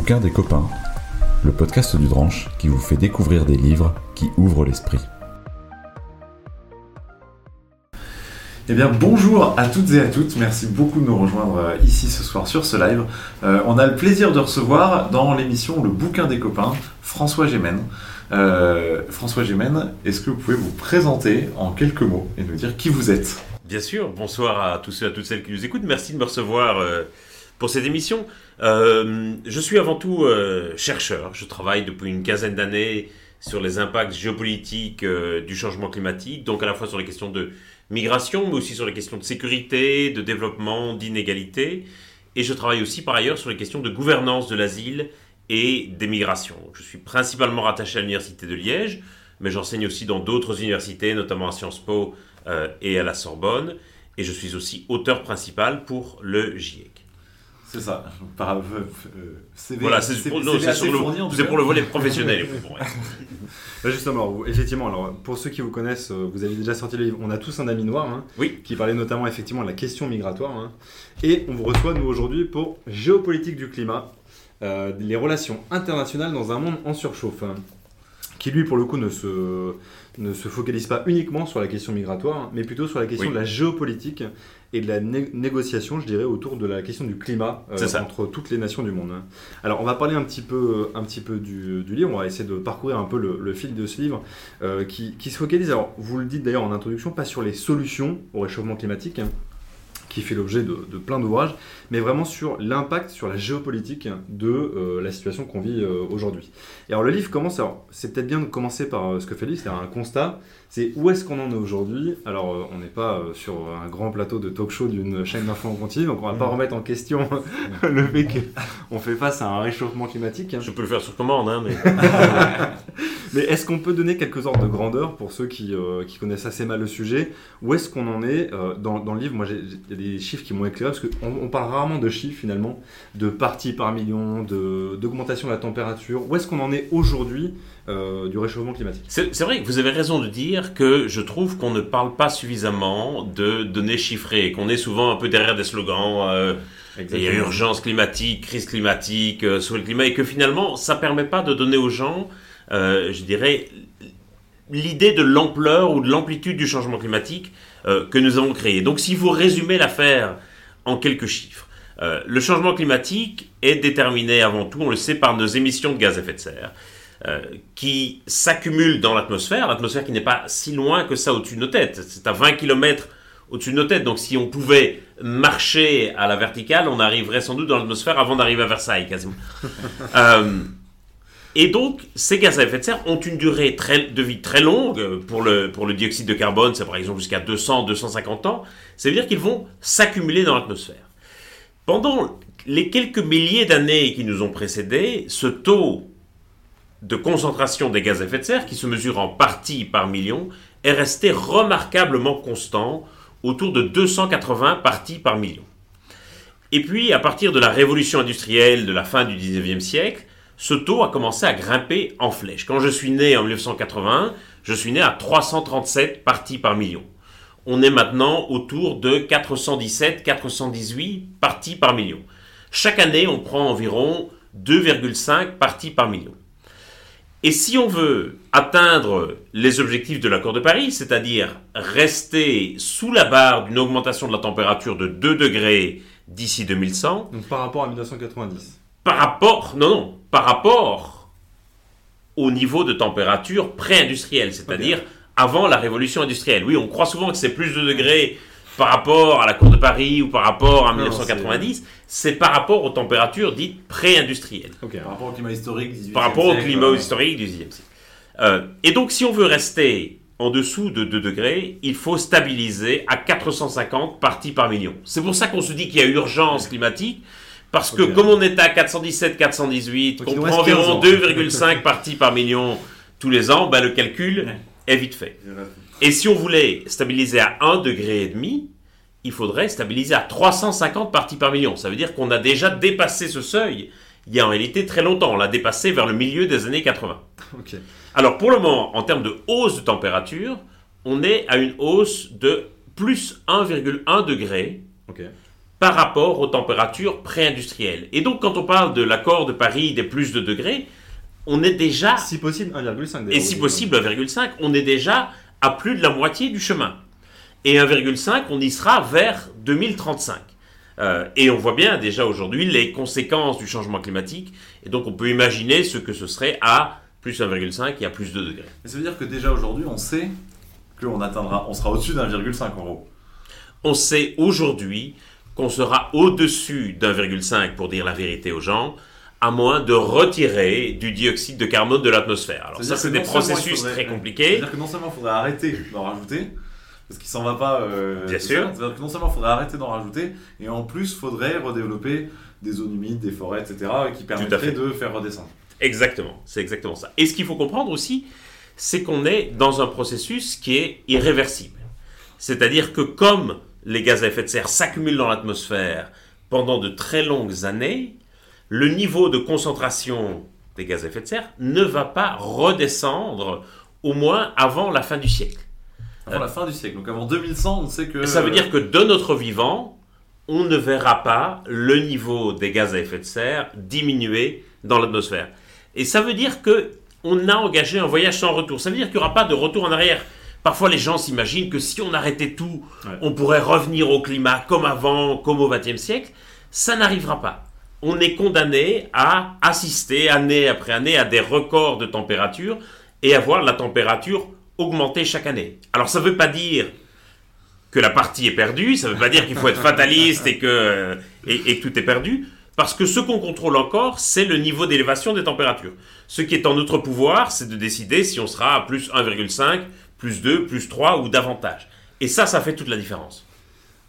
bouquin des copains, le podcast du Dranche qui vous fait découvrir des livres qui ouvrent l'esprit. Eh bien bonjour à toutes et à toutes, merci beaucoup de nous rejoindre euh, ici ce soir sur ce live. Euh, on a le plaisir de recevoir dans l'émission Le bouquin des copains François Gémen. Euh, François Gémen, est-ce que vous pouvez vous présenter en quelques mots et nous dire qui vous êtes? Bien sûr, bonsoir à tous et à toutes celles qui nous écoutent, merci de me recevoir pour cette émission. je suis avant tout chercheur, je travaille depuis une quinzaine d'années sur les impacts géopolitiques du changement climatique, donc à la fois sur les questions de migration, mais aussi sur les questions de sécurité, de développement, d'inégalité. Et je travaille aussi par ailleurs sur les questions de gouvernance de l'asile et des migrations. Je suis principalement rattaché à l'Université de Liège, mais j'enseigne aussi dans d'autres universités, notamment à Sciences Po euh, et à la Sorbonne. Et je suis aussi auteur principal pour le GIEC. C'est ça. Par, euh, euh, voilà, c'est pour, pour, le volet professionnel. Bah, justement, effectivement, alors, pour ceux qui vous connaissent, euh, vous avez déjà sorti le livre On a tous un ami noir, hein, oui. qui parlait notamment effectivement de la question migratoire. Hein. et on vous reçoit, nous, aujourd'hui, pour Géopolitique du climat, les relations internationales dans un monde en surchauffe. Hein, qui, lui, pour le coup, ne se, ne se focalise pas uniquement sur la question migratoire, mais plutôt sur la question de la géopolitique et de la négociation, je dirais, autour de la question du climat euh, entre toutes les nations du monde. Hein. Alors, on va parler un petit peu, un petit peu du, livre, on va essayer de parcourir un peu le, fil de ce livre euh, qui, qui, se focalise, alors vous le dites d'ailleurs en introduction, pas sur les solutions au réchauffement climatique, hein, qui fait l'objet de, plein d'ouvrages, mais vraiment sur l'impact sur la géopolitique de euh, la situation qu'on vit euh, aujourd'hui. Et alors le livre commence, alors c'est peut-être bien de commencer par euh, ce que fait livre, c'est-à-dire un constat, c'est où est-ce qu'on en est aujourd'hui. Alors on n'est pas sur un grand plateau de talk show d'une chaîne d'infos en continu, donc on va pas mmh. remettre en question le fait qu'on fait face à un réchauffement climatique. Je peux le faire sur commande, hein, mais... mais est-ce qu'on peut donner quelques ordres de grandeur pour ceux qui, qui connaissent assez mal le sujet? Où est-ce qu'on en est dans, dans, le livre? Moi, j'ai des chiffres qui m'ont éclairé, parce qu'on on parle rarement de chiffres finalement, de parties par million, d'augmentation de, la température. Où est-ce qu'on en est aujourd'hui euh, du réchauffement climatique? C'est vrai que vous avez raison de dire que je trouve qu'on ne parle pas suffisamment de données chiffrées, qu'on est souvent un peu derrière des slogans. Euh, il y a urgence climatique, crise climatique, euh, sur le climat, et que finalement, ça ne permet pas de donner aux gens, je dirais, l'idée de l'ampleur ou de l'amplitude du changement climatique euh, que nous avons créé. Donc si vous résumez l'affaire en quelques chiffres, euh, le changement climatique est déterminé avant tout, on le sait, par nos émissions de gaz à effet de serre. Euh, qui s'accumulent dans l'atmosphère, l'atmosphère qui n'est pas si loin que ça au-dessus de nos têtes. C'est à 20 km au-dessus de nos têtes. Donc si on pouvait marcher à la verticale, on arriverait sans doute dans l'atmosphère avant d'arriver à Versailles, quasiment. Et donc, ces gaz à effet de serre ont une durée de vie très longue. Pour le, pour le dioxyde de carbone, c'est par exemple jusqu'à 200-250 ans. Ça veut dire qu'ils vont s'accumuler dans l'atmosphère. Pendant les quelques milliers d'années qui nous ont précédés, ce taux de concentration des gaz à effet de serre, qui se mesure en parties par million, est resté remarquablement constant, autour de 280 parties par million. Et puis, à partir de la révolution industrielle de la fin du 19e siècle, ce taux a commencé à grimper en flèche. Quand je suis né en 1981, je suis né à 337 parties par million. On est maintenant autour de 417-418 parties par million. Chaque année, on prend environ 2,5 parties par million. Et si on veut atteindre les objectifs de l'accord de Paris, c'est-à-dire rester sous la barre d'une augmentation de la température de 2 degrés d'ici 2100, donc par rapport à 1990 par rapport, non, non, par rapport au niveau de température pré-industrielle, c'est-à-dire avant la révolution industrielle. Oui, on croit souvent que c'est plus de degrés par rapport à la Cour de Paris ou par rapport à 1990, c'est par rapport aux températures dites pré-industrielles. Par rapport au climat historique du Par rapport au climat historique du XIXe siècle. Euh, et donc, si on veut rester en dessous de 2 degrés, il faut stabiliser à 450 parties par million. C'est pour ça qu'on se dit qu'il y a urgence climatique, parce que comme on est à 417, 418, qu'on prend environ 2,5 parties par million tous les ans, ben, le calcul est vite fait. Et si on voulait stabiliser à 1,5 degré, il faudrait stabiliser à 350 parties par million. Ça veut dire qu'on a déjà dépassé ce seuil il y a en réalité très longtemps. On l'a dépassé vers le milieu des années 80. Alors pour le moment, en termes de hausse de température, on est à une hausse de plus 1,1 degré par rapport aux températures pré-industrielles. Et donc, quand on parle de l'accord de Paris des plus de degrés, on est déjà, Si possible, 1,5 et si possible 1,5, on est déjà à plus de la moitié du chemin. Et 1,5, on y sera vers 2035. Euh, et on voit bien déjà aujourd'hui les conséquences du changement climatique. Et donc, on peut imaginer ce que ce serait à plus 1,5 et à plus 2 degrés. Mais ça veut dire que déjà aujourd'hui, on sait qu'on atteindra, on sera au-dessus d'1,5 en gros. On sait aujourd'hui qu'on sera au-dessus d'1,5 pour dire la vérité aux gens, à moins de retirer du dioxyde de carbone de l'atmosphère. Alors ça, c'est des processus faudrait- très compliqués. C'est-à-dire que non seulement il faudrait arrêter d'en rajouter, parce qu'il s'en va pas. euh, Bien sûr. C'est-à-dire que non seulement il faudrait arrêter d'en rajouter, et en plus, il faudrait redévelopper des zones humides, des forêts, etc., qui permettraient de faire redescendre. Exactement, c'est exactement ça. Et ce qu'il faut comprendre aussi, c'est qu'on est dans un processus qui est irréversible. C'est-à-dire que comme les gaz à effet de serre s'accumulent dans l'atmosphère pendant de très longues années, le niveau de concentration des gaz à effet de serre ne va pas redescendre au moins avant la fin du siècle. Avant la fin du siècle. Donc avant 2100, on sait que. Ça veut dire que de notre vivant, on ne verra pas le niveau des gaz à effet de serre diminuer dans l'atmosphère. Et ça veut dire que on a engagé un voyage sans retour. Ça veut dire qu'il n'y aura pas de retour en arrière. Parfois, les gens s'imaginent que si on arrêtait tout, Ouais. on pourrait revenir au climat comme avant, comme au XXe siècle. Ça n'arrivera pas. On est condamné à assister année après année à des records de température et à voir la température augmenter chaque année. Alors, ça ne veut pas dire que la partie est perdue, ça ne veut pas dire qu'il faut être fataliste et que, et, et tout est perdu, parce que ce qu'on contrôle encore, c'est le niveau d'élévation des températures. Ce qui est en notre pouvoir, c'est de décider si on sera à plus 1,5, plus 2, plus 3 ou davantage. Et ça, ça fait toute la différence.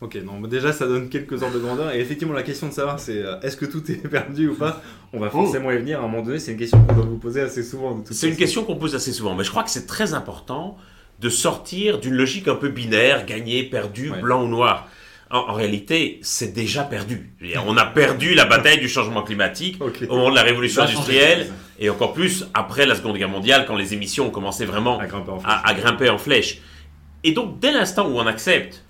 Ok, non, mais déjà ça donne quelques ordres de grandeur. Et effectivement, la question de savoir c'est euh, est-ce que tout est perdu ou pas On va forcément y venir à un moment donné. C'est une question qu'on doit vous poser assez souvent. de toute C'est une question qu'on pose assez souvent, mais je crois que c'est très important de sortir d'une logique un peu binaire, gagné, perdu, Ouais. blanc ou noir. En, en réalité, c'est déjà perdu. On a perdu la bataille du changement climatique au moment de la révolution industrielle, et encore plus après la Seconde Guerre mondiale, quand les émissions ont commencé vraiment À grimper en flèche. à, à grimper en flèche. Et donc, dès l'instant où on accepte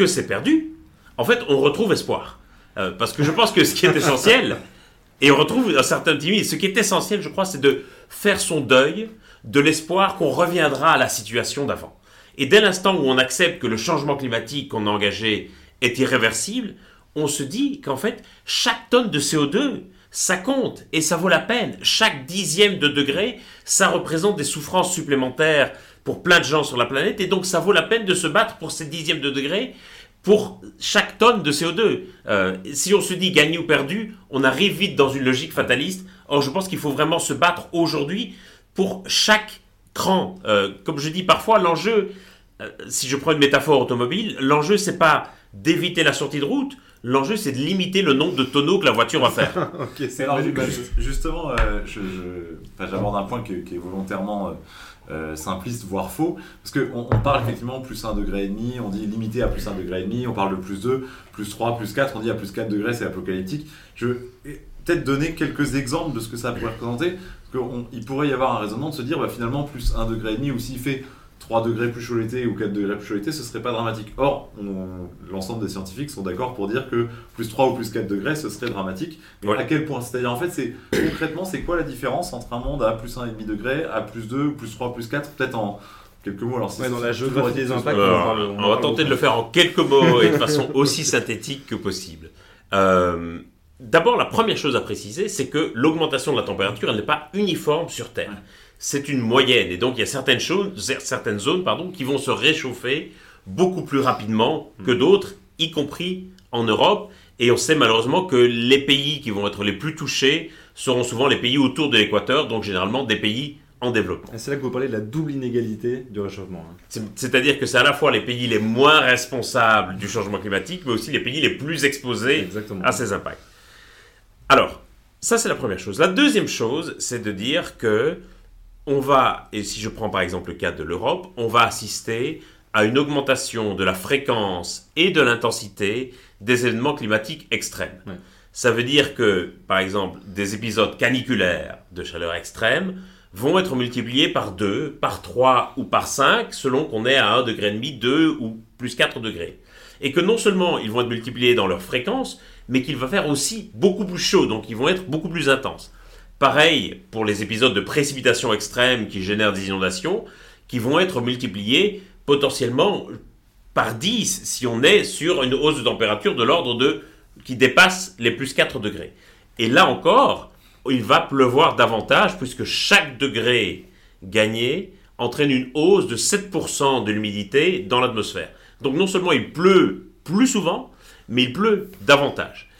que c'est perdu, en fait, on retrouve espoir. Euh, parce que je pense que ce qui est essentiel, et on retrouve un certain optimisme, ce qui est essentiel, je crois, c'est de faire son deuil de l'espoir qu'on reviendra à la situation d'avant. Et dès l'instant où on accepte que le changement climatique qu'on a engagé est irréversible, on se dit qu'en fait, chaque tonne de CO2, ça compte et ça vaut la peine. Chaque dixième de degré, ça représente des souffrances supplémentaires pour plein de gens sur la planète et donc ça vaut la peine de se battre pour ces dixièmes de degré pour chaque tonne de CO2. Euh, si on se dit gagné ou perdu, on arrive vite dans une logique fataliste. Or, je pense qu'il faut vraiment se battre aujourd'hui pour chaque cran. Euh, comme je dis parfois, l'enjeu, euh, si je prends une métaphore automobile, l'enjeu c'est pas d'éviter la sortie de route, l'enjeu c'est de limiter le nombre de tonneaux que la voiture va faire. ok, c'est alors, bah, justement, euh, je, je- enfin, j'aborde un point qui, qui est volontairement euh, euh, simpliste, voire faux, parce qu'on on parle effectivement plus 1,5 degré, et demi, on dit limité à plus 1,5 degré, et demi, on parle de plus 2, plus 3, plus 4, on dit à plus 4 degrés, c'est apocalyptique. Je vais peut-être donner quelques exemples de ce que ça pourrait représenter, parce qu'il pourrait y avoir un raisonnement de se dire, bah, finalement, plus 1,5 degré, et demi, ou s'il fait 3 degrés plus chaud l'été ou 4 degrés plus chaud l'été, ce serait pas dramatique. Or, l'ensemble des scientifiques sont d'accord pour dire que plus 3 ou plus 4 degrés, ce serait dramatique. Mais Ouais. à quel point? C'est-à-dire, en fait, c'est concrètement, c'est quoi la différence entre un monde à plus 1,5 degré, à plus 2, plus 3, plus 4 Peut-être en quelques mots. Alors, si Ouais, c'est- dans la géographie des impacts, on va tenter de le faire en quelques mots et de façon aussi synthétique que possible. Euh, D'abord, la première chose à préciser, c'est que l'augmentation de la température, elle n'est pas uniforme sur Terre. Ouais. C'est une moyenne. Et donc, il y a certaines, choses, certaines zones pardon, qui vont se réchauffer beaucoup plus rapidement que d'autres, y compris en Europe. Et on sait malheureusement que les pays qui vont être les plus touchés seront souvent les pays autour de l'équateur, donc généralement des pays en développement. C'est là que vous parlez de la double inégalité du réchauffement. hein. C'est- C'est-à-dire que c'est à la fois les pays les moins responsables du changement climatique, mais aussi les pays les plus exposés Exactement. à ces impacts. Alors, ça c'est la première chose. La deuxième chose, c'est de dire que on va, et si je prends par exemple le cas de l'Europe, on va assister à une augmentation de la fréquence et de l'intensité des événements climatiques extrêmes. Ouais. Ça veut dire que, par exemple, des épisodes caniculaires de chaleur extrême vont être multipliés par 2, par 3 ou par 5, selon qu'on est à 1,5 degré, 2 ou plus 4 degrés. Et que non seulement ils vont être multipliés dans leur fréquence, mais qu'il va faire aussi beaucoup plus chaud, donc ils vont être beaucoup plus intenses. Pareil pour les épisodes de précipitation extrême qui génèrent des inondations, qui vont être multipliés potentiellement par 10 si on est sur une hausse de température de l'ordre de qui dépasse les plus 4 degrés. Et là encore, il va pleuvoir davantage puisque chaque degré gagné entraîne une hausse de 7% de l'humidité dans l'atmosphère. Donc non seulement il pleut plus souvent, mais il pleut davantage.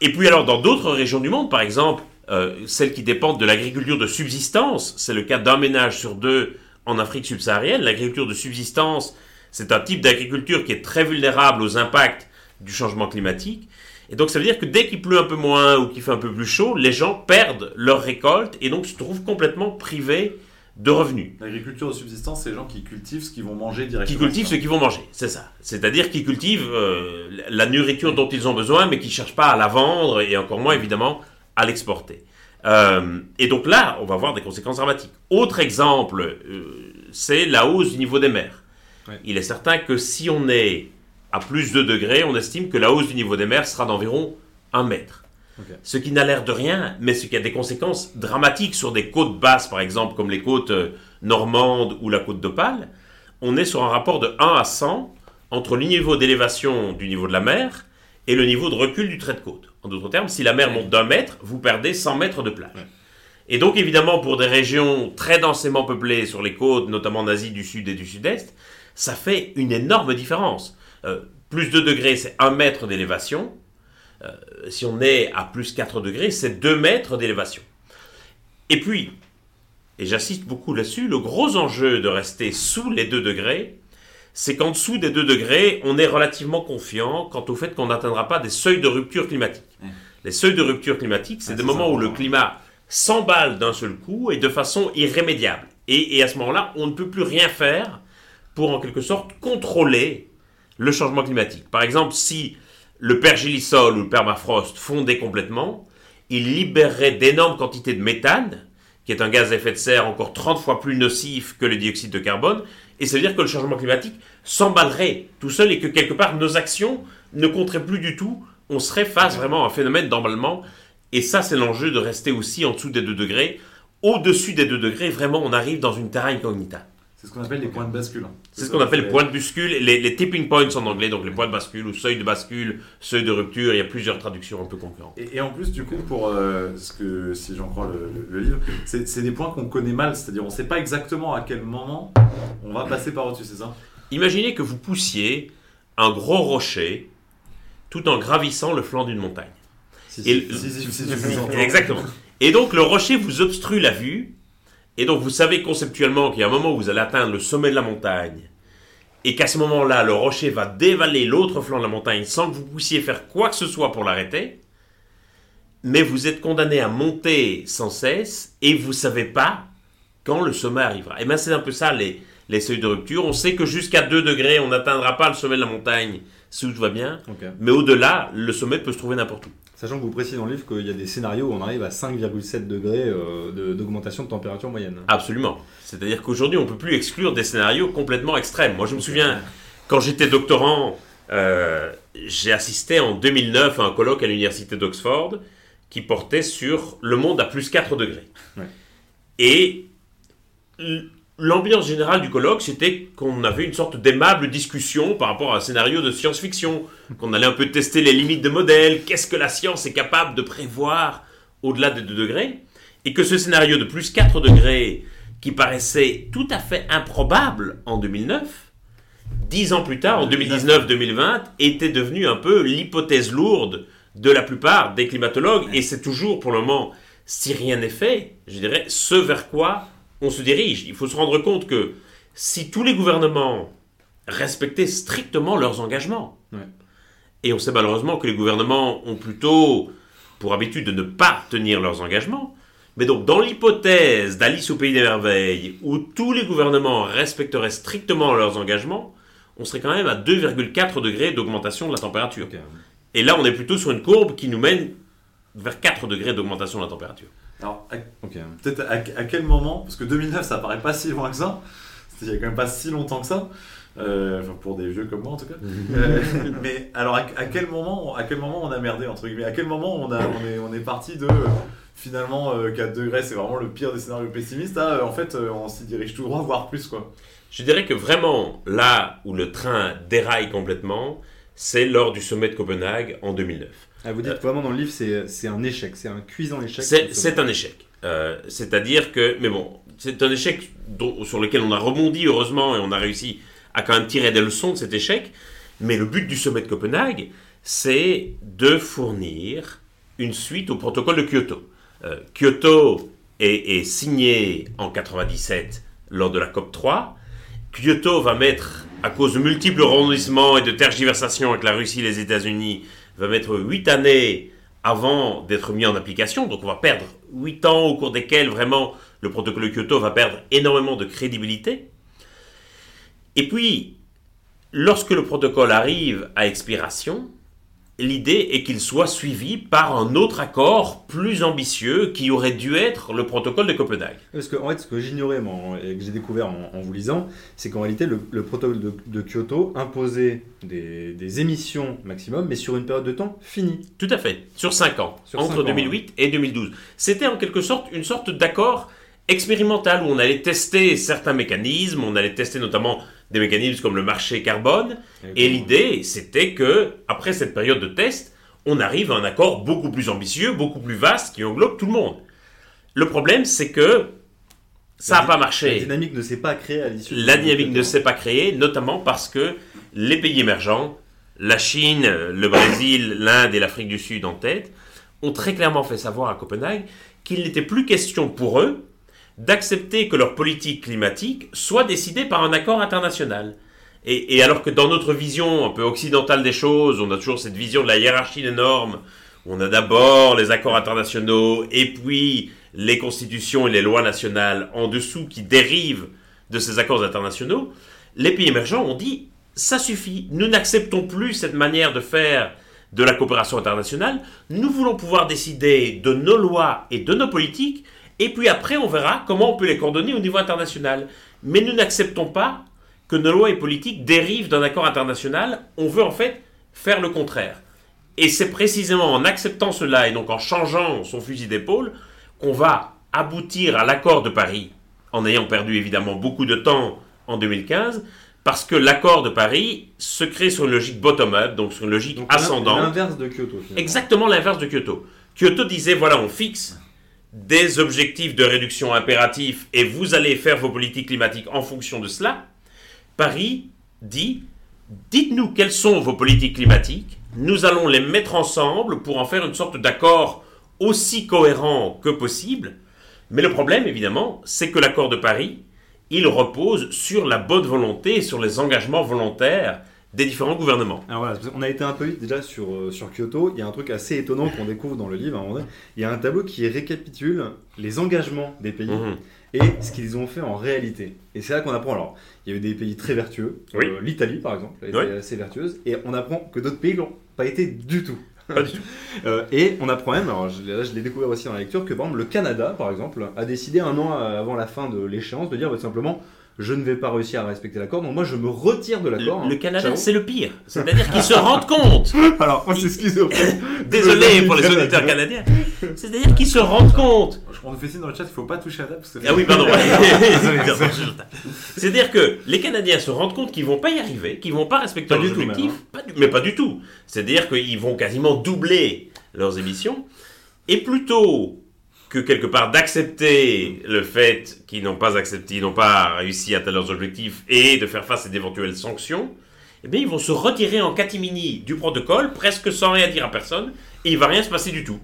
Et puis alors dans d'autres régions du monde, par exemple euh, celles qui dépendent de l'agriculture de subsistance, c'est le cas d'un ménage sur deux en Afrique subsaharienne. L'agriculture de subsistance, c'est un type d'agriculture qui est très vulnérable aux impacts du changement climatique. Et donc ça veut dire que dès qu'il pleut un peu moins ou qu'il fait un peu plus chaud, les gens perdent leur récolte et donc se trouvent complètement privés de revenus. L'agriculture de subsistance, c'est les gens qui cultivent ce qu'ils vont manger directement. Qui cultivent ce qu'ils vont manger, c'est ça. C'est-à-dire qu'ils cultivent euh, la nourriture dont ils ont besoin, mais qui ne cherchent pas à la vendre et encore moins évidemment à l'exporter. Euh, et donc là, on va avoir des conséquences dramatiques. Autre exemple, euh, c'est la hausse du niveau des mers. Il est certain que si on est à plus de degrés, on estime que la hausse du niveau des mers sera d'environ 1 mètre. Ce qui n'a l'air de rien, mais ce qui a des conséquences dramatiques sur des côtes basses, par exemple, comme les côtes euh, normandes ou la côte d'Opale. On est sur un rapport de 1 à 100 entre le niveau d'élévation du niveau de la mer et le niveau de recul du trait de côte. En d'autres termes, si la mer monte d'un mètre, vous perdez 100 mètres de plage. Et donc, évidemment, pour des régions très densément peuplées sur les côtes, notamment en Asie du Sud et du Sud-Est, ça fait une énorme différence. Euh, plus de degrés, c'est 1 mètre d'élévation. Euh, si on est à plus 4 degrés, c'est 2 mètres d'élévation. Et puis, et j'insiste beaucoup là-dessus, le gros enjeu de rester sous les 2 degrés, c'est qu'en dessous des 2 degrés, on est relativement confiant quant au fait qu'on n'atteindra pas des seuils de rupture climatique. Les seuils de rupture climatique, c'est des moments où le climat s'emballe d'un seul coup et de façon irrémédiable. Et, et à ce moment-là, on ne peut plus rien faire pour en quelque sorte contrôler le changement climatique. Par exemple, si le pergélisol ou le permafrost fondait complètement, il libérerait d'énormes quantités de méthane, qui est un gaz à effet de serre encore 30 fois plus nocif que le dioxyde de carbone, et ça veut dire que le changement climatique s'emballerait tout seul et que quelque part nos actions ne compteraient plus du tout, on serait face vraiment à un phénomène d'emballement, et ça c'est l'enjeu de rester aussi en dessous des 2 degrés. Au-dessus des 2 degrés, vraiment on arrive dans une terra incognita. C'est ce qu'on appelle les points de bascule. hein. C'est ce qu'on appelle les points de bascule, les, les tipping points en anglais, donc les points de bascule ou seuil de bascule, seuil de rupture, il y a plusieurs traductions un peu concurrentes. Et, et en plus, du coup, pour euh, ce que, si j'en crois le, le- le livre, c'est des points qu'on connaît mal, c'est-à-dire on ne sait pas exactement à quel moment on va passer par au-dessus, c'est ça Imaginez que vous poussiez un gros rocher tout en gravissant le flanc d'une montagne. Si, Et si. le- Si, si, si, je vous entends. Exactement. Et donc le rocher vous obstrue la vue, et donc vous savez conceptuellement qu'il y a un moment où vous allez atteindre le sommet de la montagne, et qu'à ce moment-là, le rocher va dévaler l'autre flanc de la montagne sans que vous puissiez faire quoi que ce soit pour l'arrêter, mais vous êtes condamné à monter sans cesse, et vous savez pas quand le sommet arrivera. Et bien c'est un peu ça les, les seuils de rupture. On sait que jusqu'à 2 degrés, on n'atteindra pas le sommet de la montagne si tout va bien, mais au-delà, le sommet peut se trouver n'importe où. Sachant que vous précisez dans le livre qu'il y a des scénarios où on arrive à 5,7 degrés euh, d'augmentation de, température moyenne. Absolument. C'est-à-dire qu'aujourd'hui, on ne peut plus exclure des scénarios complètement extrêmes. Moi, je me souviens, quand j'étais doctorant, euh, j'ai assisté en 2009 à un colloque à l'université d'Oxford qui portait sur le monde à plus 4 degrés. Ouais. Et l'ambiance générale du colloque, c'était qu'on avait une sorte d'aimable discussion par rapport à un scénario de science-fiction, qu'on allait un peu tester les limites de modèles, qu'est-ce que la science est capable de prévoir au-delà des 2 degrés, et que ce scénario de plus 4 degrés, qui paraissait tout à fait improbable en 2009, dix ans plus tard, en 2019-2020, était devenu un peu l'hypothèse lourde de la plupart des climatologues, et c'est toujours pour le moment, si rien n'est fait, je dirais, ce vers quoi on se dirige. Il faut se rendre compte que si tous les gouvernements respectaient strictement leurs engagements, Ouais. et on sait malheureusement que les gouvernements ont plutôt pour habitude de ne pas tenir leurs engagements, mais donc dans l'hypothèse d'Alice au pays des merveilles, où tous les gouvernements respecteraient strictement leurs engagements, on serait quand même à 2,4 degrés d'augmentation de la température. Et là, on est plutôt sur une courbe qui nous mène vers 4 degrés d'augmentation de la température. Alors, à- peut-être à, à quel moment, parce que 2009 ça paraît pas si loin que ça, il y a quand même pas si longtemps que ça, Euh, enfin, pour des vieux comme moi en tout cas. Euh, mais alors, à, à quel moment, à quel moment on a merdé entre guillemets? À quel moment on a, on est, on est parti de finalement euh, 4 degrés, c'est vraiment le pire des scénarios pessimistes. à, euh, en fait, euh, on s'y dirige tout droit, voire plus quoi. Je dirais que vraiment, là où le train déraille complètement, c'est lors du sommet de Copenhague en 2009. Ah, vous dites vraiment dans le livre, c'est c'est un échec, c'est un cuisant échec. C'est c'est un échec. Euh, C'est-à-dire que, mais bon, c'est un échec dont- sur lequel on a rebondi heureusement et on a réussi à quand même tirer des leçons de cet échec. Mais le but du sommet de Copenhague, c'est de fournir une suite au protocole de Kyoto. Euh, Kyoto est, est signé en 97 lors de la COP 3. Kyoto va mettre, à cause de multiples rebondissements et de tergiversations avec la Russie et les États-Unis, va mettre 8 années avant d'être mis en application. Donc on va perdre 8 ans au cours desquels vraiment le protocole de Kyoto va perdre énormément de crédibilité. Et puis, lorsque le protocole arrive à expiration, l'idée est qu'il soit suivi par un autre accord plus ambitieux qui aurait dû être le protocole de Copenhague. Parce que, en fait, ce que j'ignorais et que j'ai découvert en, en vous lisant, c'est qu'en réalité, le, le protocole de, de Kyoto imposait des, des émissions maximum, mais sur une période de temps finie. Tout à fait, sur 5 ans, Sur entre cinq ans, 2008 et 2012. C'était en quelque sorte une sorte d'accord expérimental où on allait tester certains mécanismes, on allait tester notamment des mécanismes comme le marché carbone, et l'idée c'était que après cette période de test, on arrive à un accord beaucoup plus ambitieux, beaucoup plus vaste qui englobe tout le monde. Le problème c'est que ça n'a La- pas La marché. dynamique ne s'est pas créée à l'issue. La dynamique ne s'est pas créée, notamment parce que les pays émergents, la Chine, le Brésil, l'Inde et l'Afrique du Sud en tête, ont très clairement fait savoir à Copenhague qu'il n'était plus question pour eux d'accepter que leur politique climatique soit décidée par un accord international. Et, alors que dans notre vision un peu occidentale des choses, on a toujours cette vision de la hiérarchie des normes, où on a d'abord les accords internationaux et puis les constitutions et les lois nationales en dessous qui dérivent de ces accords internationaux, les pays émergents ont dit ça suffit, nous n'acceptons plus cette manière de faire de la coopération internationale, nous voulons pouvoir décider de nos lois et de nos politiques, et puis après on verra comment on peut les coordonner au niveau international. Mais nous n'acceptons pas que nos lois et politiques dérivent d'un accord international, on veut en fait faire le contraire. Et c'est précisément en acceptant cela et donc en changeant son fusil d'épaule qu'on va aboutir à l'accord de Paris, en ayant perdu évidemment beaucoup de temps en 2015, parce que l'accord de Paris se crée sur une logique bottom-up, donc sur une logique Donc, ascendante. L'inverse de Kyoto. finalement. Exactement l'inverse de Kyoto. Kyoto disait voilà, on fixe des objectifs de réduction impératifs et vous allez faire vos politiques climatiques en fonction de cela. Paris dit dites-nous quelles sont vos politiques climatiques, nous allons les mettre ensemble pour en faire une sorte d'accord aussi cohérent que possible. Mais le problème, évidemment, c'est que l'accord de Paris, il repose sur la bonne volonté sur les engagements volontaires des différents gouvernements. Alors voilà, qu'on a été un peu vite déjà sur, euh, sur Kyoto. Il y a un truc assez étonnant qu'on découvre dans le livre. à un moment donné. Il y a un tableau qui récapitule les engagements des pays Mhm. et ce qu'ils ont fait en réalité. Et c'est là qu'on apprend. Alors, il y a eu des pays très vertueux. Oui. Euh, L'Italie, par exemple, a été Oui. assez vertueuse. Et on apprend que d'autres pays n'ont pas été du tout. Pas du tout. Euh, et on apprend même, alors je, là je l'ai découvert aussi dans la lecture, que par exemple le Canada, par exemple, a décidé un an avant la fin de l'échéance de dire bah, tout simplement je ne vais pas réussir à respecter l'accord, donc moi je me retire de l'accord. Le, le hein. Canada, c'est le pire. C'est-à-dire qu'ils se rendent compte. Alors, on s'excuse auprès. Désolé pour les auditeurs canadiens. C'est-à-dire qu'ils se rendent compte. Je nous fait signe dans le chat, il faut pas toucher à table parce que Ah oui, pardon. Désolé, C'est-à-dire que les Canadiens se rendent compte qu'ils vont pas y arriver, qu'ils vont pas respecter leurs objectifs, hein. Mais pas du tout. C'est-à-dire qu'ils vont quasiment doubler leurs émissions, et plutôt que quelque part d'accepter le fait qu'ils n'ont pas accepté, n'ont pas réussi à atteindre leurs objectifs et de faire face à d'éventuelles sanctions, eh bien ils vont se retirer en catimini du protocole, presque sans rien dire à personne, et il va rien se passer du tout.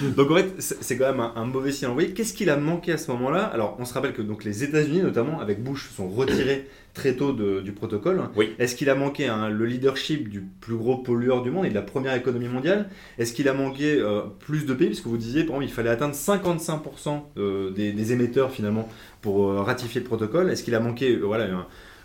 Donc en fait, c'est quand même un, un mauvais signal envoyé. Qu'est-ce qu'il a manqué à ce moment-là? Alors, on se rappelle que donc les États-Unis, notamment avec Bush, sont retirés très tôt de- du protocole. Oui. Est-ce qu'il a manqué hein, le leadership du plus gros pollueur du monde et de la première économie mondiale? Est-ce qu'il a manqué euh, plus de pays? Puisque vous disiez, par exemple, il fallait atteindre 55% euh, des, des émetteurs finalement pour euh, ratifier le protocole. Est-ce qu'il a manqué, voilà,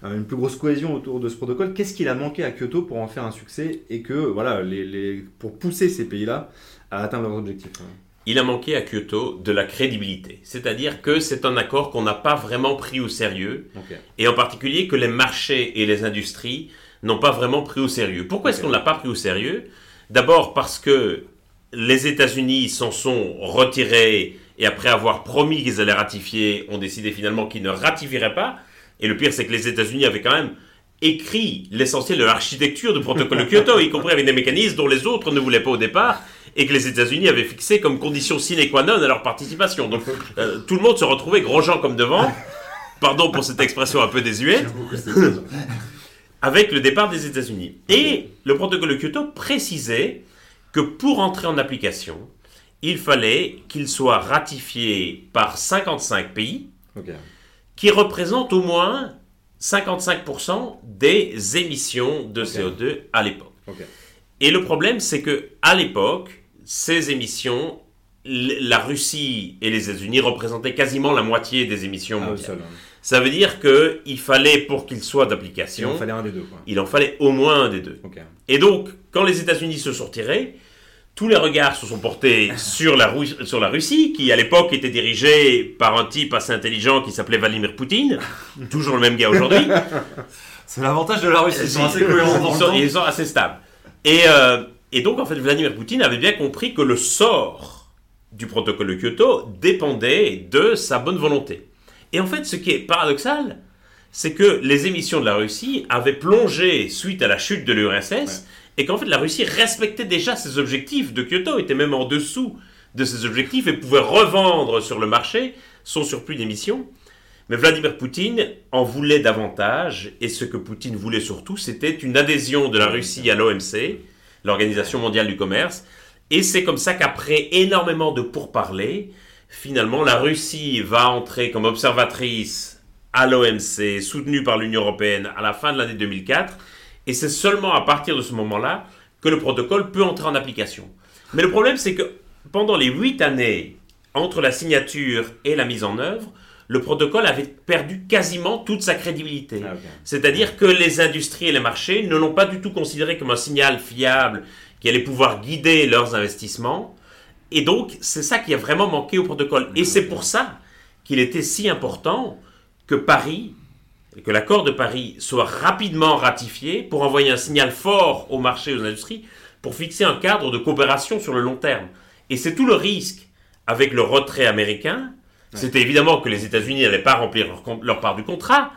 un- une plus grosse cohésion autour de ce protocole? Qu'est-ce qu'il a manqué à Kyoto pour en faire un succès et que, voilà, les, les- pour pousser ces pays-là à atteindre leurs objectifs hein il a manqué à Kyoto de la crédibilité. C'est-à-dire que c'est un accord qu'on n'a pas vraiment pris au sérieux, et en particulier que les marchés et les industries n'ont pas vraiment pris au sérieux. Pourquoi est-ce qu'on ne l'a pas pris au sérieux? D'abord parce que les États-Unis s'en sont retirés et après avoir promis qu'ils allaient ratifier, ont décidé finalement qu'ils ne ratifieraient pas. Et le pire, c'est que les États-Unis avaient quand même écrit l'essentiel de l'architecture du protocole de Kyoto, y compris avec des mécanismes dont les autres ne voulaient pas au départ et que les États-Unis avaient fixé comme condition sine qua non à leur participation. Donc euh, tout le monde se retrouvait gros gens comme devant, pardon pour cette expression un peu désuète, avec le départ des États-Unis. Et le protocole de Kyoto précisait que pour entrer en application, il fallait qu'il soit ratifié par 55 pays qui représentent au moins 55% des émissions de Ok. CO2 à l'époque. Et le problème, c'est que à l'époque, ces émissions, la Russie et les États-Unis représentaient quasiment la moitié des émissions Ah, mondiales. Ça veut dire qu'il fallait, pour qu'il soit Il d'application, en fallait un des deux, quoi. il en fallait au moins un des deux. Et donc, quand les États-Unis se sont retirés, tous les regards se sont portés sur la, Ru- sur la Russie, qui à l'époque était dirigée par un type assez intelligent qui s'appelait Vladimir Poutine, toujours le même gars aujourd'hui. C'est l'avantage de la Russie, ils sont assez cohérents sont, ils sont assez stables. Et, euh, et donc, en fait, Vladimir Poutine avait bien compris que le sort du protocole de Kyoto dépendait de sa bonne volonté. Et en fait, ce qui est paradoxal, c'est que les émissions de la Russie avaient plongé suite à la chute de l'URSS et qu'en fait, la Russie respectait déjà ses objectifs de Kyoto, était même en dessous de ses objectifs et pouvait revendre sur le marché son surplus d'émissions. Mais Vladimir Poutine en voulait davantage, et ce que Poutine voulait surtout, c'était une adhésion de la Russie à l'OMC, l'Organisation mondiale du commerce, et c'est comme ça qu'après énormément de pourparlers, finalement la Russie va entrer comme observatrice à l'OMC, soutenue par l'Union européenne à la fin de l'année 2004, et c'est seulement à partir de ce moment-là que le protocole peut entrer en application. Mais le problème, c'est que pendant les huit années entre la signature et la mise en œuvre, le protocole avait perdu quasiment toute sa crédibilité. Ah. C'est-à-dire que les industries et les marchés ne l'ont pas du tout considéré comme un signal fiable qui allait pouvoir guider leurs investissements. Et donc, c'est ça qui a vraiment manqué au protocole. Et c'est pour ça qu'il était si important que Paris, que l'accord de Paris soit rapidement ratifié pour envoyer un signal fort aux marchés et aux industries, pour fixer un cadre de coopération sur le long terme. Et c'est tout le risque avec le retrait américain. C'était évidemment que les États-Unis n'allaient pas remplir leur, part du contrat,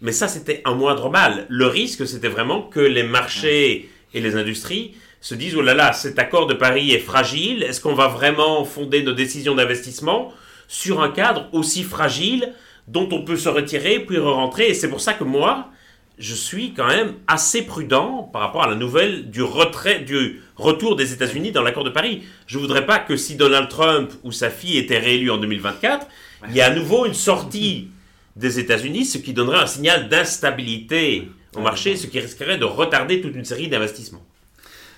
mais ça c'était un moindre mal. Le risque c'était vraiment que les marchés et les industries se disent oh là là, cet accord de Paris est fragile, est-ce qu'on va vraiment fonder nos décisions d'investissement sur un cadre aussi fragile dont on peut se retirer puis re-rentrer? Et c'est pour ça que moi, je suis quand même assez prudent par rapport à la nouvelle du retrait, du retour des États-Unis dans l'accord de Paris. Je voudrais pas que si Donald Trump ou sa fille était réélu en 2024, il y ait à nouveau une sortie des États-Unis, ce qui donnerait un signal d'instabilité au marché, ce qui risquerait de retarder toute une série d'investissements.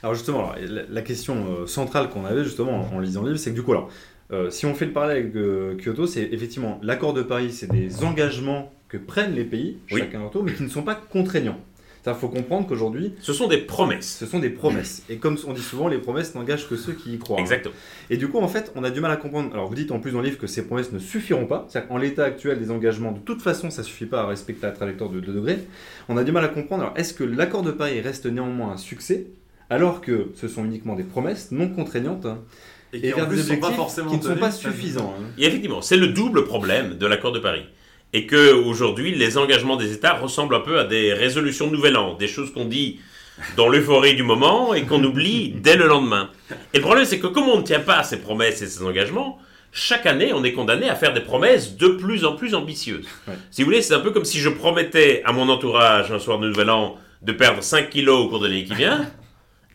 Alors justement, la, question euh, centrale qu'on avait justement en, en lisant le livre, c'est que du coup, alors, euh, si on fait le parallèle avec euh, Kyoto, c'est effectivement l'accord de Paris, c'est des engagements que prennent les pays, Oui. chacun leur tour, mais qui ne sont pas contraignants. Il faut comprendre qu'aujourd'hui, Ce sont des promesses. ce sont des promesses. Et comme on dit souvent, les promesses n'engagent que ceux qui y croient. Exactement. Et du coup, en fait, on a du mal à comprendre. Alors, vous dites en plus dans le livre que ces promesses ne suffiront pas. C'est-à-dire qu'en l'état actuel des engagements, de toute façon, ça suffit pas à respecter la trajectoire de 2 degrés. On a du mal à comprendre. Alors, est-ce que l'accord de Paris reste néanmoins un succès alors que ce sont uniquement des promesses non contraignantes hein, Et et qui en vers des plus sont pas forcément qui ne sont pas suffisants hein. Et effectivement, c'est le double problème de l'accord de Paris. Et que aujourd'hui, les engagements des États ressemblent un peu à des résolutions de nouvel an, des choses qu'on dit dans l'euphorie du moment et qu'on oublie dès le lendemain. Et le problème, c'est que comme on ne tient pas à ces promesses et ces engagements, chaque année, on est condamné à faire des promesses de plus en plus ambitieuses. Ouais. Si vous voulez, c'est un peu comme si je promettais à mon entourage un soir de nouvel an de perdre 5 kilos au cours de l'année qui vient.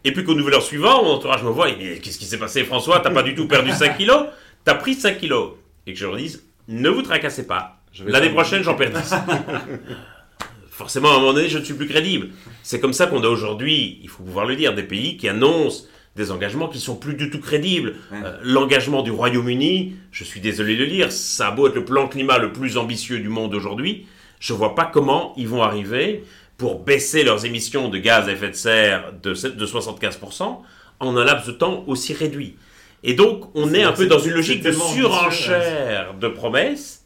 Et puis qu'au nouvel an suivant, mon entourage me voit et dit Qu'est-ce qui s'est passé, François? T'as pas du tout perdu 5 kilos? T'as pris 5 kilos. Et que je leur dise Ne vous tracassez pas. L'année prochaine, j'en perds 10. Forcément, à un moment donné, je ne suis plus crédible. C'est comme ça qu'on a aujourd'hui, il faut pouvoir le dire, des pays qui annoncent des engagements qui sont plus du tout crédibles. Ouais. Euh, L'engagement du Royaume-Uni, je suis désolé de le dire, ça a beau être le plan climat le plus ambitieux du monde aujourd'hui, je vois pas comment ils vont arriver pour baisser leurs émissions de gaz à effet de serre de, de 75% en un laps de temps aussi réduit. Et donc, on est un peu dans une logique de surenchère de promesses.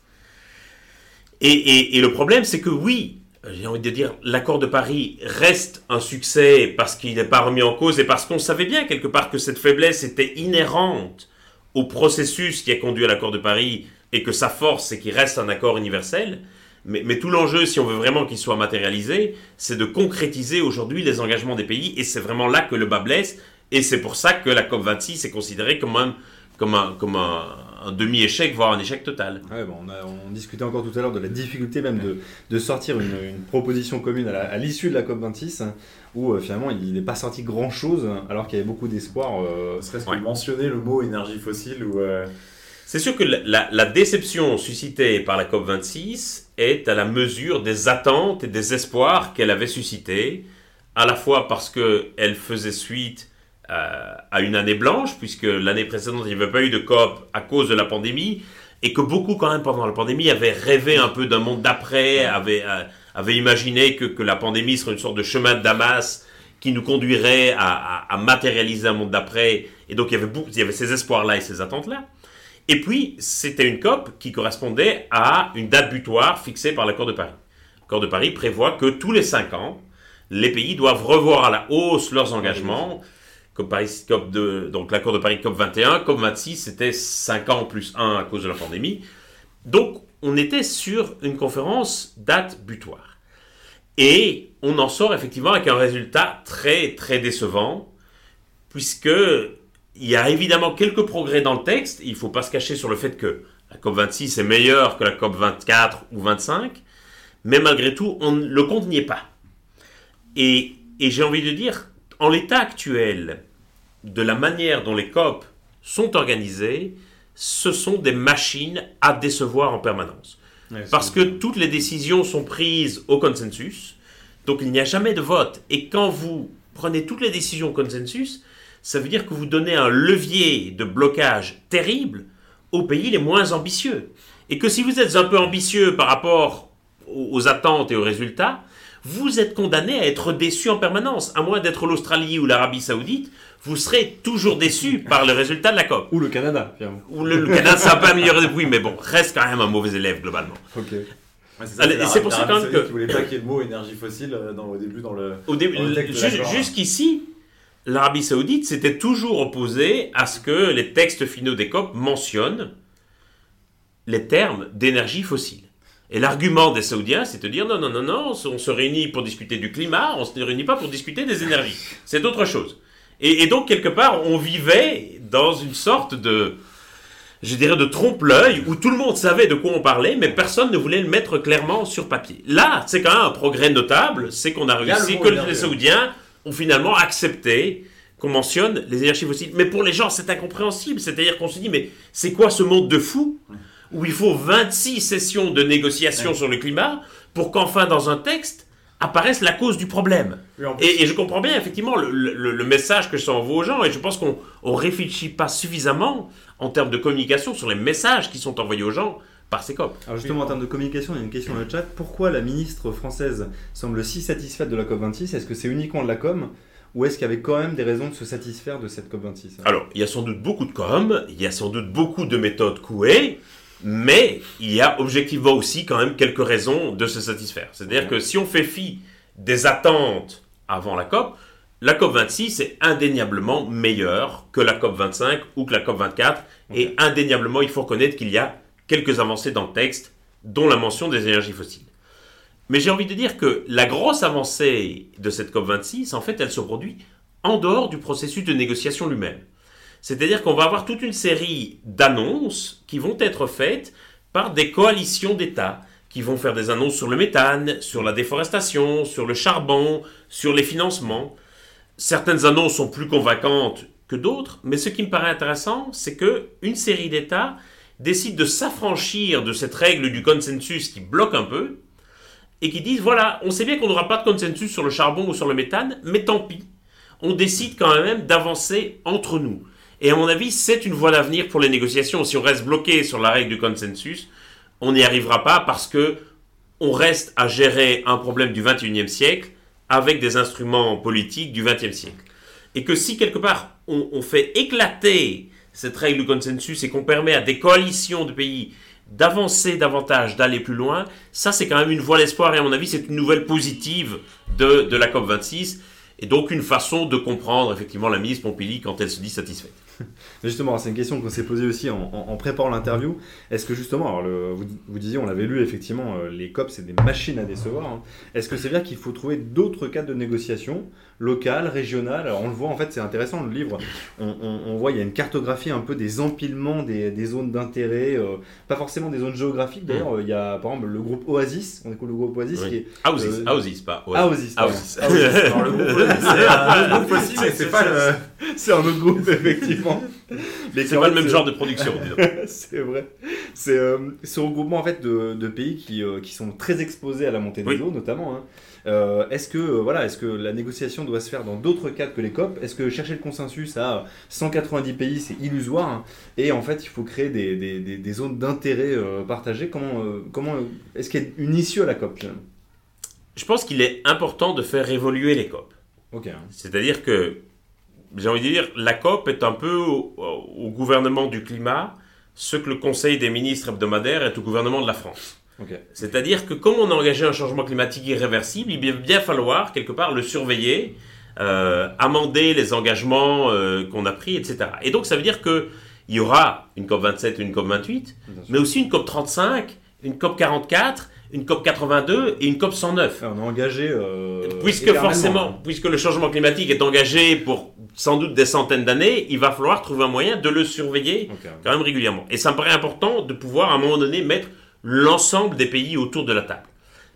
Et, le problème, c'est que oui, j'ai envie de dire, l'accord de Paris reste un succès parce qu'il n'est pas remis en cause et parce qu'on savait bien quelque part que cette faiblesse était inhérente au processus qui a conduit à l'accord de Paris et que sa force, c'est qu'il reste un accord universel. Mais, mais tout l'enjeu, si on veut vraiment qu'il soit matérialisé, c'est de concrétiser aujourd'hui les engagements des pays et c'est vraiment là que le bas blesse. Et c'est pour ça que la COP26 est considérée comme un, comme un, comme un, un demi-échec, voire un échec total. Ouais, bon, on, a- on discutait encore tout à l'heure de la difficulté même de, de sortir une, une proposition commune à l'issue de la COP26, hein, où euh, finalement il n'est pas sorti grand-chose, alors qu'il y avait beaucoup d'espoir. euh, serait-ce Ouais. que mentionner le mot énergie fossile ou. euh, C'est sûr que la, la- la déception suscitée par la COP26 est à la mesure des attentes et des espoirs qu'elle avait suscités, à la fois parce qu'elle faisait suite euh, à une année blanche, puisque l'année précédente, il n'y avait pas eu de COP à cause de la pandémie, et que beaucoup, quand même, pendant la pandémie, avaient rêvé un peu d'un monde d'après, avaient, euh, avaient imaginé que, que la pandémie serait une sorte de chemin de Damas qui nous conduirait à, à- matérialiser un monde d'après. Et donc, il y avait, beaucoup, il y avait ces espoirs-là et ces attentes-là. Et puis, c'était une COP qui correspondait à une date butoir fixée par l'accord de Paris. L'accord de Paris prévoit que tous les cinq ans, les pays doivent revoir à la hausse leurs engagements. COP donc l'accord de Paris COP 21, COP 26, c'était 5 ans plus 1 à cause de la pandémie. Donc, on était sur une conférence date butoir. Et on en sort effectivement avec un résultat très, très décevant, puisque il y a évidemment quelques progrès dans le texte. Il ne faut pas se cacher sur le fait que la COP26 est meilleure que la COP24 ou 25, mais malgré tout, on, le compte n'y est pas. Et j'ai envie de dire, en l'état actuel de la manière dont les COP sont organisées, ce sont des machines à décevoir en permanence. ouais, Parce que toutes les décisions sont prises au consensus, donc il n'y a jamais de vote. Et quand vous prenez toutes les décisions au consensus, ça veut dire que vous donnez un levier de blocage terrible aux pays les moins ambitieux. Et que si vous êtes un peu ambitieux par rapport aux attentes et aux résultats, vous êtes condamné à être déçu en permanence. À moins d'être l'Australie ou l'Arabie Saoudite, vous serez toujours déçu par le résultat de la COP. Ou le Canada, finalement. Ou le, le Canada, ça a pas amélioré depuis, mais bon, reste quand même un mauvais élève globalement. Ok. ouais, c'est pour ça quand même que- qui voulait pas qu'il y ait le mot énergie fossile euh, dans, au début dans le. Au début, jusqu'ici, l'Arabie Saoudite s'était toujours opposée à ce que les textes finaux des COP mentionnent les termes d'énergie fossile. Et l'argument des Saoudiens, c'est de dire non, non, non, non, on se réunit pour discuter du climat, on ne se réunit pas pour discuter des énergies. C'est autre chose. Et, et donc, quelque part, on vivait dans une sorte de, je dirais, de trompe-l'œil où tout le monde savait de quoi on parlait, mais personne ne voulait le mettre clairement sur papier. Là, c'est quand même un progrès notable, c'est qu'on a le réussi, mot que les Saoudiens ont finalement accepté qu'on mentionne les énergies fossiles. Mais pour les gens, c'est incompréhensible. C'est-à-dire qu'on se dit, mais c'est quoi ce monde de fou où il faut 26 sessions de négociations Ouais. sur le climat pour qu'enfin, dans un texte, apparaisse la cause du problème. Et, et je comprends bien effectivement le, le- le message que ça envoie aux gens, et je pense qu'on ne réfléchit pas suffisamment en termes de communication sur les messages qui sont envoyés aux gens par ces COP. Alors justement, en termes de communication, il y a une question dans le chat. Pourquoi la ministre française semble si satisfaite de la COP26? Est-ce que c'est uniquement de la com? Ou est-ce qu'il y avait quand même des raisons de se satisfaire de cette COP26? Alors, il y a sans doute beaucoup de com, il y a sans doute beaucoup de méthodes couées, mais il y a objectivement aussi quand même quelques raisons de se satisfaire. C'est-à-dire que si on fait fi des attentes avant la COP, la COP 26 est indéniablement meilleure que la COP 25 ou que la COP 24, et indéniablement, il faut reconnaître qu'il y a quelques avancées dans le texte, dont la mention des énergies fossiles. Mais j'ai envie de dire que la grosse avancée de cette COP26, en fait, elle se produit en dehors du processus de négociation lui-même. C'est-à-dire qu'on va avoir toute une série d'annonces qui vont être faites par des coalitions d'États qui vont faire des annonces sur le méthane, sur la déforestation, sur le charbon, sur les financements. Certaines annonces sont plus convaincantes que d'autres, mais ce qui me paraît intéressant, c'est que une série d'États décide de s'affranchir de cette règle du consensus qui bloque un peu et qui disent voilà, on sait bien qu'on n'aura pas de consensus sur le charbon ou sur le méthane, mais tant pis, on décide quand même d'avancer entre nous. Et à mon avis, c'est une voie d'avenir pour les négociations. Si on reste bloqué sur la règle du consensus, on n'y arrivera pas parce que on reste à gérer un problème du 21e siècle avec des instruments politiques du 20e siècle. Et que si quelque part on, fait éclater cette règle du consensus et qu'on permet à des coalitions de pays d'avancer davantage, d'aller plus loin, ça c'est quand même une voie d'espoir et à mon avis c'est une nouvelle positive de, de la COP26 et donc une façon de comprendre effectivement la ministre Pompili quand elle se dit satisfaite. Justement, c'est une question qu'on s'est posée aussi en, préparant l'interview. Est-ce que justement, alors vous, disiez, on l'avait lu effectivement, euh, les COP c'est des machines à décevoir. Hein. Est-ce que c'est dire qu'il faut trouver d'autres cadres de négociation locales, régionales Alors on le voit en fait, c'est intéressant le livre. On, voit il y a une cartographie un peu des empilements des, des zones d'intérêt, euh, pas forcément des zones géographiques. D'ailleurs, mm. il y a par exemple le groupe Oasis. On écoute le groupe Oasis qui est Oasis, euh, pas Oasis. Groupe Oasis, c'est pas le. C'est un autre groupe effectivement. Mais c'est pas le même genre de production. c'est vrai. C'est euh, ce regroupement en fait de, pays qui, euh, qui, sont très exposés à la montée des eaux, notamment. Hein. Euh, est-ce que voilà, est-ce que la négociation doit se faire dans d'autres cadres que les COP? Est-ce que chercher le consensus à 190 pays, c'est illusoire hein? Et en fait, il faut créer des, des, des, zones d'intérêt partagées. Comment, comment est-ce qu'il y a une issue à la COP Je pense qu'il est important de faire évoluer les COP. Ok. C'est-à-dire que j'ai envie de dire, la COP est un peu au, gouvernement du climat ce que le Conseil des ministres hebdomadaires est au gouvernement de la France. C'est-à-dire que comme on a engagé un changement climatique irréversible, il va bien falloir quelque part le surveiller, euh, amender les engagements euh, qu'on a pris, etc. Et donc ça veut dire qu'il y aura une COP 27 et une COP 28, mais aussi une COP 35, une COP 44 une COP 82 et une COP 109. On a engagé. Euh, puisque forcément, puisque le changement climatique est engagé pour sans doute des centaines d'années, il va falloir trouver un moyen de le surveiller quand même régulièrement. Et ça me paraît important de pouvoir à un moment donné mettre l'ensemble des pays autour de la table.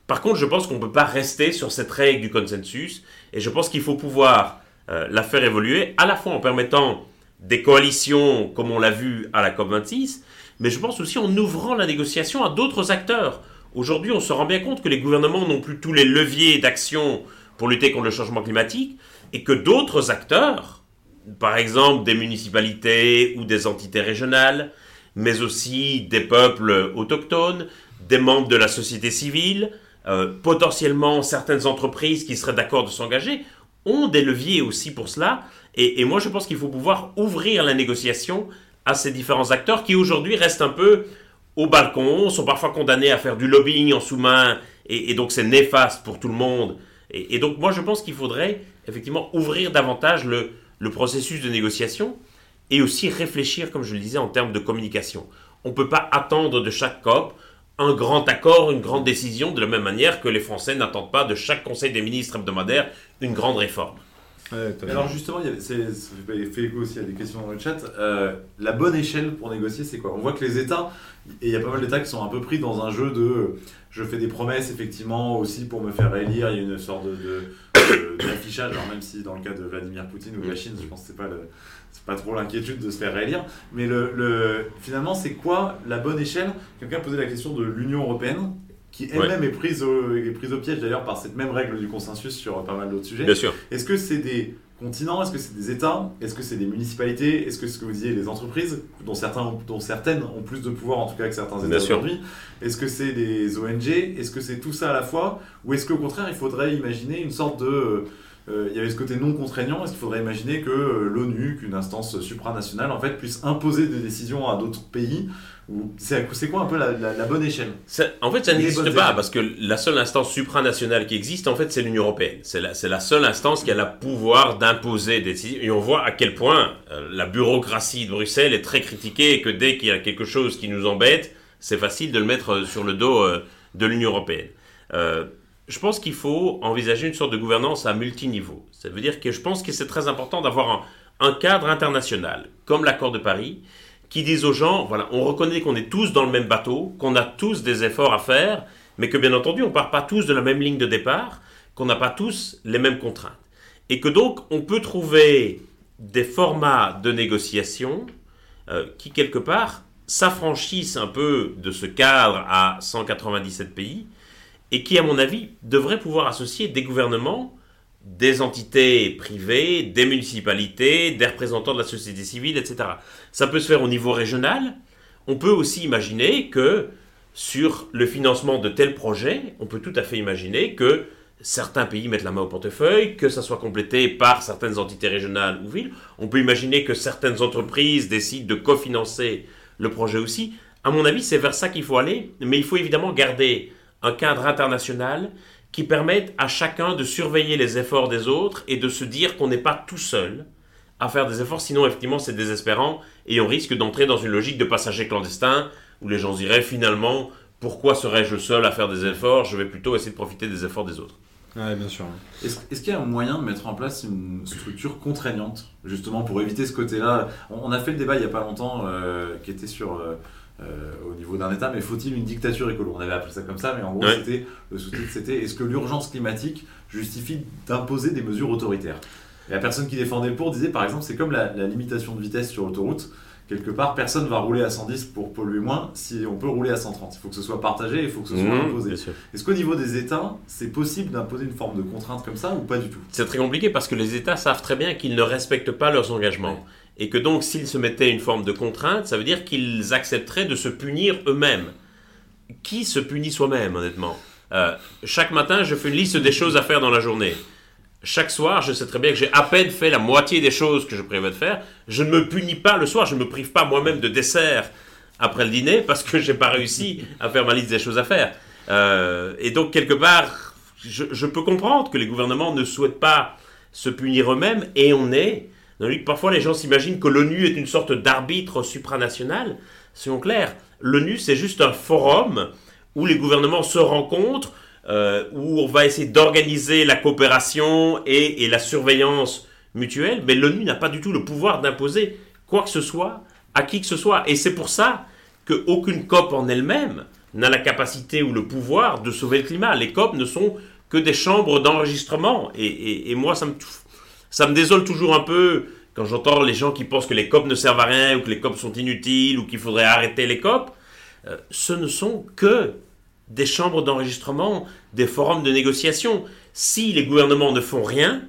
Par contre, je pense qu'on ne peut pas rester sur cette règle du consensus et je pense qu'il faut pouvoir euh, la faire évoluer à la fois en permettant des coalitions comme on l'a vu à la COP26, mais je pense aussi en ouvrant la négociation à d'autres acteurs. Aujourd'hui, on se rend bien compte que les gouvernements n'ont plus tous les leviers d'action pour lutter contre le changement climatique et que d'autres acteurs, par exemple des municipalités ou des entités régionales, mais aussi des peuples autochtones, des membres de la société civile, euh, potentiellement certaines entreprises qui seraient d'accord de s'engager, ont des leviers aussi pour cela. Et, moi, je pense qu'il faut pouvoir ouvrir la négociation à ces différents acteurs qui aujourd'hui restent un peu au balcon, sont parfois condamnés à faire du lobbying en sous-main, et, donc c'est néfaste pour tout le monde. Et, donc moi je pense qu'il faudrait effectivement ouvrir davantage le, processus de négociation et aussi réfléchir, comme je le disais, en termes de communication. On ne peut pas attendre de chaque COP un grand accord, une grande décision, de la même manière que les Français n'attendent pas de chaque Conseil des ministres hebdomadaire une grande réforme. Alors justement, il y a, ça fait écho aussi à des questions dans le chat. Euh, la bonne échelle pour négocier, c'est quoi? On voit que les États, et il y a pas mal d'États qui sont un peu pris dans un jeu de je fais des promesses effectivement aussi pour me faire élire. Il y a une sorte de, d'affichage, même si dans le cas de Vladimir Poutine ou de la Chine, je pense que c'est pas c'est pas trop l'inquiétude de se faire réélire. Mais le, le finalement, c'est quoi la bonne échelle? Quelqu'un posait la question de l'Union européenne qui elle-même est, prise au, est prise au piège d'ailleurs par cette même règle du consensus sur pas mal d'autres sujets. Bien sûr. Est-ce que c'est des continents? Est-ce que c'est des États? Est-ce que c'est des municipalités? Est-ce que ce que vous disiez, des entreprises, dont, certains dont certaines ont plus de pouvoir en tout cas que certains États aujourd'hui? Est-ce que c'est des ONG Est-ce que c'est tout ça à la fois? Ou est-ce qu'au contraire, il faudrait imaginer une sorte de... Euh, il y avait ce côté non contraignant, est-ce qu'il faudrait imaginer que euh, l'ONU, qu'une instance supranationale, en fait, puisse imposer des décisions à d'autres pays c'est quoi un peu la, bonne échelle? En fait, ça n'existe pas, parce que la seule instance supranationale qui existe, en fait, c'est l'Union Européenne. C'est la, la, seule instance qui a le pouvoir d'imposer des décisions. Et on voit à quel point euh, la bureaucratie de Bruxelles est très critiquée et que dès qu'il y a quelque chose qui nous embête, c'est facile de le mettre sur le dos euh, de l'Union Européenne. Je pense qu'il faut envisager une sorte de gouvernance à multiniveau. Ça veut dire que je pense que c'est très important d'avoir un cadre international, comme l'accord de Paris, qui disent aux gens, voilà, on reconnaît qu'on est tous dans le même bateau, qu'on a tous des efforts à faire, mais que bien entendu, on ne part pas tous de la même ligne de départ, qu'on n'a pas tous les mêmes contraintes. Et que donc, on peut trouver des formats de négociation euh, qui, quelque part, s'affranchissent un peu de ce cadre à 197 pays, et qui, à mon avis, devraient pouvoir associer des gouvernements des entités privées, des municipalités, des représentants de la société civile, etc. Ça peut se faire au niveau régional. On peut aussi imaginer que sur le financement de tels projets, on peut tout à fait imaginer que certains pays mettent la main au portefeuille, que ça soit complété par certaines entités régionales ou villes. On peut imaginer que certaines entreprises décident de cofinancer le projet aussi. À mon avis, c'est vers ça qu'il faut aller, mais il faut évidemment garder un cadre international qui permette à chacun de surveiller les efforts des autres et de se dire qu'on n'est pas tout seul à faire des efforts, sinon effectivement c'est désespérant et on risque d'entrer dans une logique de passager clandestin où les gens diraient finalement pourquoi serais-je seul à faire des efforts, je vais plutôt essayer de profiter des efforts des autres. Ouais, bien sûr. Est-ce est-ce qu'il y a un moyen de mettre en place une structure contraignante, justement pour éviter ce côté-là? On, on a fait le débat il n'y a pas longtemps euh, qui était sur euh, au niveau d'un État, mais faut-il une dictature écolo? On avait appelé ça comme ça, mais en gros, Ouais. c'était le sous-titre c'était est-ce que l'urgence climatique justifie d'imposer des mesures autoritaires? Et la personne qui défendait le pour disait par exemple c'est comme la, la limitation de vitesse sur l'autoroute. Quelque part, personne va rouler à 110 pour polluer moins si on peut rouler à 130. Il faut que ce soit partagé, il faut que ce soit Mmh, imposé. Est-ce qu'au niveau des États, c'est possible d'imposer une forme de contrainte comme ça ou pas du tout? C'est très compliqué parce que les États savent très bien qu'ils ne respectent pas leurs engagements. Et que donc, s'ils se mettaient une forme de contrainte, ça veut dire qu'ils accepteraient de se punir eux-mêmes. Qui se punit soi-même, honnêtement Euh, Chaque matin, je fais une liste des choses à faire dans la journée. Chaque soir, je sais très bien que j'ai à peine fait la moitié des choses que je prévois de faire. Je ne me punis pas le soir, je ne me prive pas moi-même de dessert après le dîner parce que j'ai pas réussi à faire ma liste des choses à faire. Euh, et donc, quelque part, je, je peux comprendre que les gouvernements ne souhaitent pas se punir eux-mêmes et on est Parfois, les gens s'imaginent que l'ONU est une sorte d'arbitre supranational. Soyons clairs, l'ONU, c'est juste un forum où les gouvernements se rencontrent, euh, où on va essayer d'organiser la coopération et, la surveillance mutuelle, mais l'ONU n'a pas du tout le pouvoir d'imposer quoi que ce soit à qui que ce soit. Et c'est pour ça qu'aucune COP en elle-même n'a la capacité ou le pouvoir de sauver le climat. Les COP ne sont que des chambres d'enregistrement. Et, moi, ça me, ça me désole toujours un peu quand j'entends les gens qui pensent que les COP ne servent à rien ou que les COP sont inutiles ou qu'il faudrait arrêter les COP. Euh, ce ne sont que des chambres d'enregistrement, des forums de négociation. Si les gouvernements ne font rien,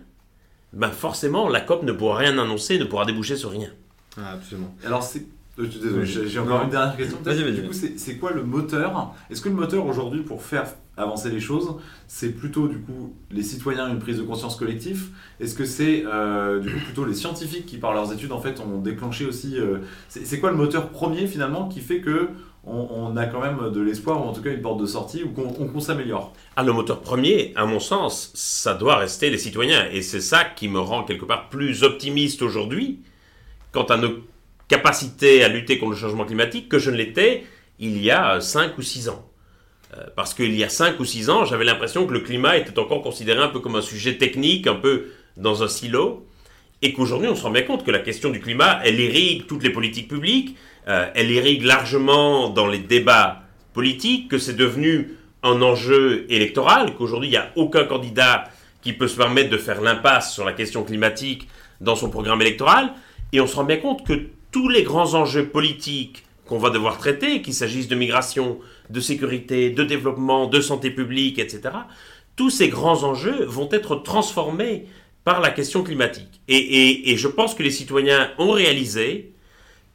ben forcément la COP ne pourra rien annoncer, ne pourra déboucher sur rien. Ah, absolument. Alors, c'est. euh, je suis désolé, Oui. j'ai encore Non. une dernière question. Vas-y, vas-y. Du coup, c'est c'est quoi le moteur? Est-ce que le moteur aujourd'hui pour faire avancer les choses, c'est plutôt du coup les citoyens une prise de conscience collective Est-ce que c'est euh, du coup plutôt les scientifiques qui par leurs études en fait ont déclenché aussi euh, C'est quoi le moteur premier finalement qui fait que on, a quand même de l'espoir ou en tout cas une porte de sortie ou qu'on qu'on s'améliore? Ah, le moteur premier, à mon sens, ça doit rester les citoyens. Et c'est ça qui me rend quelque part plus optimiste aujourd'hui quant à nos capacités à lutter contre le changement climatique que je ne l'étais il y a 5 ou 6 ans. Euh, Parce qu'il y a 5 ou 6 ans, j'avais l'impression que le climat était encore considéré un peu comme un sujet technique, un peu dans un silo, et qu'aujourd'hui on se rend bien compte que la question du climat, elle irrigue toutes les politiques publiques, euh, elle irrigue largement dans les débats politiques, que c'est devenu un enjeu électoral, qu'aujourd'hui il n'y a aucun candidat qui peut se permettre de faire l'impasse sur la question climatique dans son programme électoral, et on se rend bien compte que tous les grands enjeux politiques qu'on va devoir traiter, qu'il s'agisse de migration, de sécurité, de développement, de santé publique, etc., tous ces grands enjeux vont être transformés par la question climatique. Et, je pense que les citoyens ont réalisé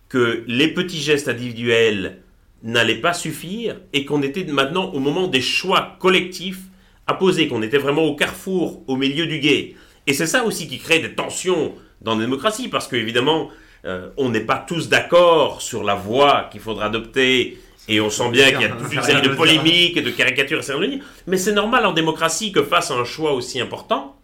que les petits gestes individuels n'allaient pas suffire et qu'on était maintenant au moment des choix collectifs à poser, qu'on était vraiment au carrefour, au milieu du guet. Et c'est ça aussi qui crée des tensions dans la démocratie, parce qu'évidemment, euh, on n'est pas tous d'accord sur la voie qu'il faudra adopter, et on sent bien qu'il y a toute une série de polémiques et de caricatures, mais c'est normal en démocratie que face à un choix aussi important,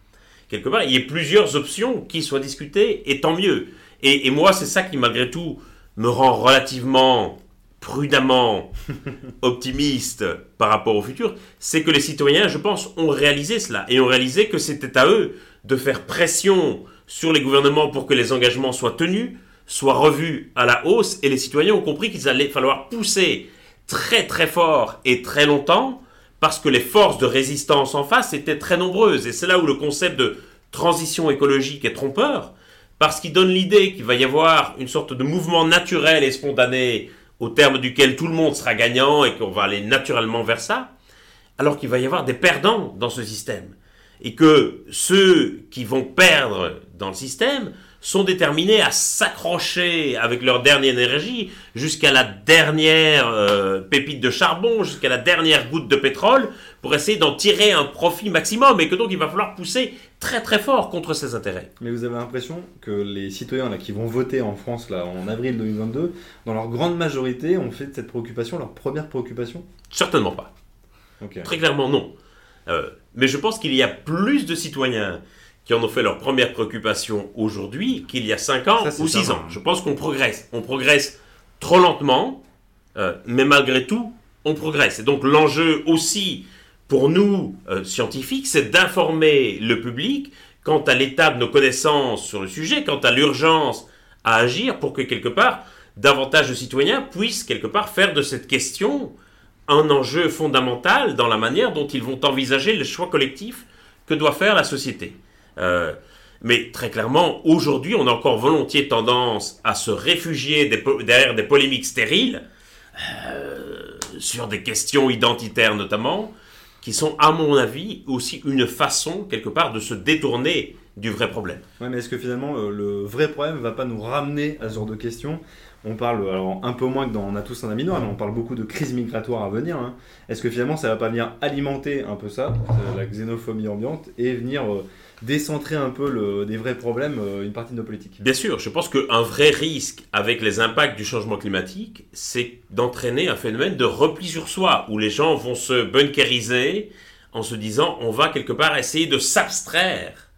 quelque part, il y ait plusieurs options qui soient discutées, et tant mieux. Et, et moi, c'est ça qui, malgré tout, me rend relativement prudemment optimiste par rapport au futur, c'est que les citoyens, je pense, ont réalisé cela, et ont réalisé que c'était à eux de faire pression sur les gouvernements pour que les engagements soient tenus, soient revus à la hausse, et les citoyens ont compris qu'il allait falloir pousser très très fort et très longtemps, parce que les forces de résistance en face étaient très nombreuses, et c'est là où le concept de transition écologique est trompeur, parce qu'il donne l'idée qu'il va y avoir une sorte de mouvement naturel et spontané au terme duquel tout le monde sera gagnant et qu'on va aller naturellement vers ça, alors qu'il va y avoir des perdants dans ce système. et que ceux qui vont perdre dans le système sont déterminés à s'accrocher avec leur dernière énergie jusqu'à la dernière euh, pépite de charbon, jusqu'à la dernière goutte de pétrole, pour essayer d'en tirer un profit maximum, et que donc il va falloir pousser très très fort contre ces intérêts. Mais vous avez l'impression que les citoyens là, qui vont voter en France là, en avril 2022, dans leur grande majorité, ont fait de cette préoccupation leur première préoccupation? Certainement pas. Très clairement non. Euh, mais je pense qu'il y a plus de citoyens qui en ont fait leur première préoccupation aujourd'hui qu'il y a 5 ans Ça, ou 6 certain. ans. Je pense qu'on progresse. On progresse trop lentement, euh, mais malgré tout, on progresse. Et donc l'enjeu aussi pour nous, euh, scientifiques, c'est d'informer le public quant à l'état de nos connaissances sur le sujet, quant à l'urgence à agir pour que quelque part, davantage de citoyens puissent quelque part faire de cette question un enjeu fondamental dans la manière dont ils vont envisager le choix collectif que doit faire la société. Euh, mais très clairement, aujourd'hui, on a encore volontiers tendance à se réfugier derrière des polémiques stériles, euh, sur des questions identitaires notamment, qui sont, à mon avis, aussi une façon, quelque part, de se détourner du vrai problème. Ouais, mais est-ce que finalement euh, le vrai problème va pas nous ramener à ce genre de questions? On parle, alors un peu moins que dans On a tous un ami noir, mais on parle beaucoup de crise migratoire à venir. hein. Est-ce que finalement ça va pas venir alimenter un peu ça, la xénophobie ambiante, et venir décentrer un peu des vrais problèmes euh, une partie de nos politiques Bien sûr, je pense qu'un vrai risque avec les impacts du changement climatique, c'est d'entraîner un phénomène de repli sur soi, où les gens vont se bunkériser en se disant on va quelque part essayer de s'abstraire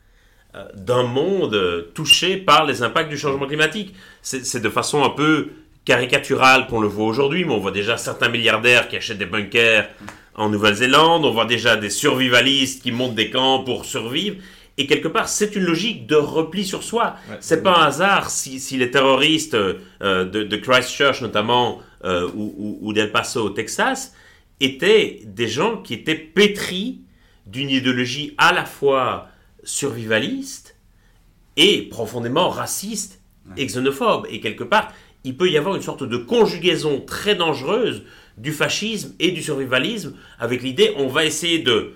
euh, d'un monde touché par les impacts du changement climatique. C'est de façon un peu caricaturale qu'on le voit aujourd'hui, mais on voit déjà certains milliardaires qui achètent des bunkers en Nouvelle-Zélande, on voit déjà des survivalistes qui montent des camps pour survivre. Et quelque part, c'est une logique de repli sur soi. Ouais, C'est pas un hasard si, si les terroristes euh, de, de Christchurch notamment euh, ou, ou- ou d'El Paso au Texas étaient des gens qui étaient pétris d'une idéologie à la fois survivaliste et profondément raciste et xénophobe. Et quelque part, il peut y avoir une sorte de conjugaison très dangereuse du fascisme et du survivalisme avec l'idée on va essayer de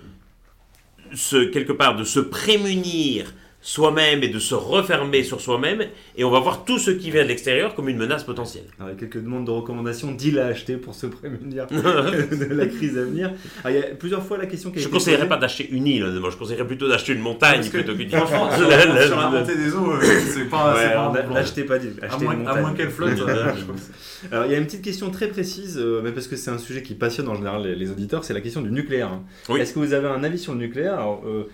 se, quelque part de se prémunir soi-même et de se refermer sur soi-même et on va voir tout ce qui vient de l'extérieur comme une menace potentielle. Alors, il y a quelques demandes de recommandations d'îles à acheter pour se prémunir de la crise à venir. Il y a plusieurs fois la question qui a Je ne conseillerais pas d'acheter une île, je conseillerais plutôt d'acheter une montagne que, plutôt qu'une île. franchement, sur, La- montée des eaux, euh, c'est pas, Ouais, pas n'achetez pas d'île, À achetez moins, une qu'elle flotte. Alors, il y a une petite question très précise, euh, mais parce que c'est un sujet qui passionne en général les, les auditeurs, c'est la question du nucléaire. hein. Oui. Est-ce que vous avez un avis sur le nucléaire? Alors, euh,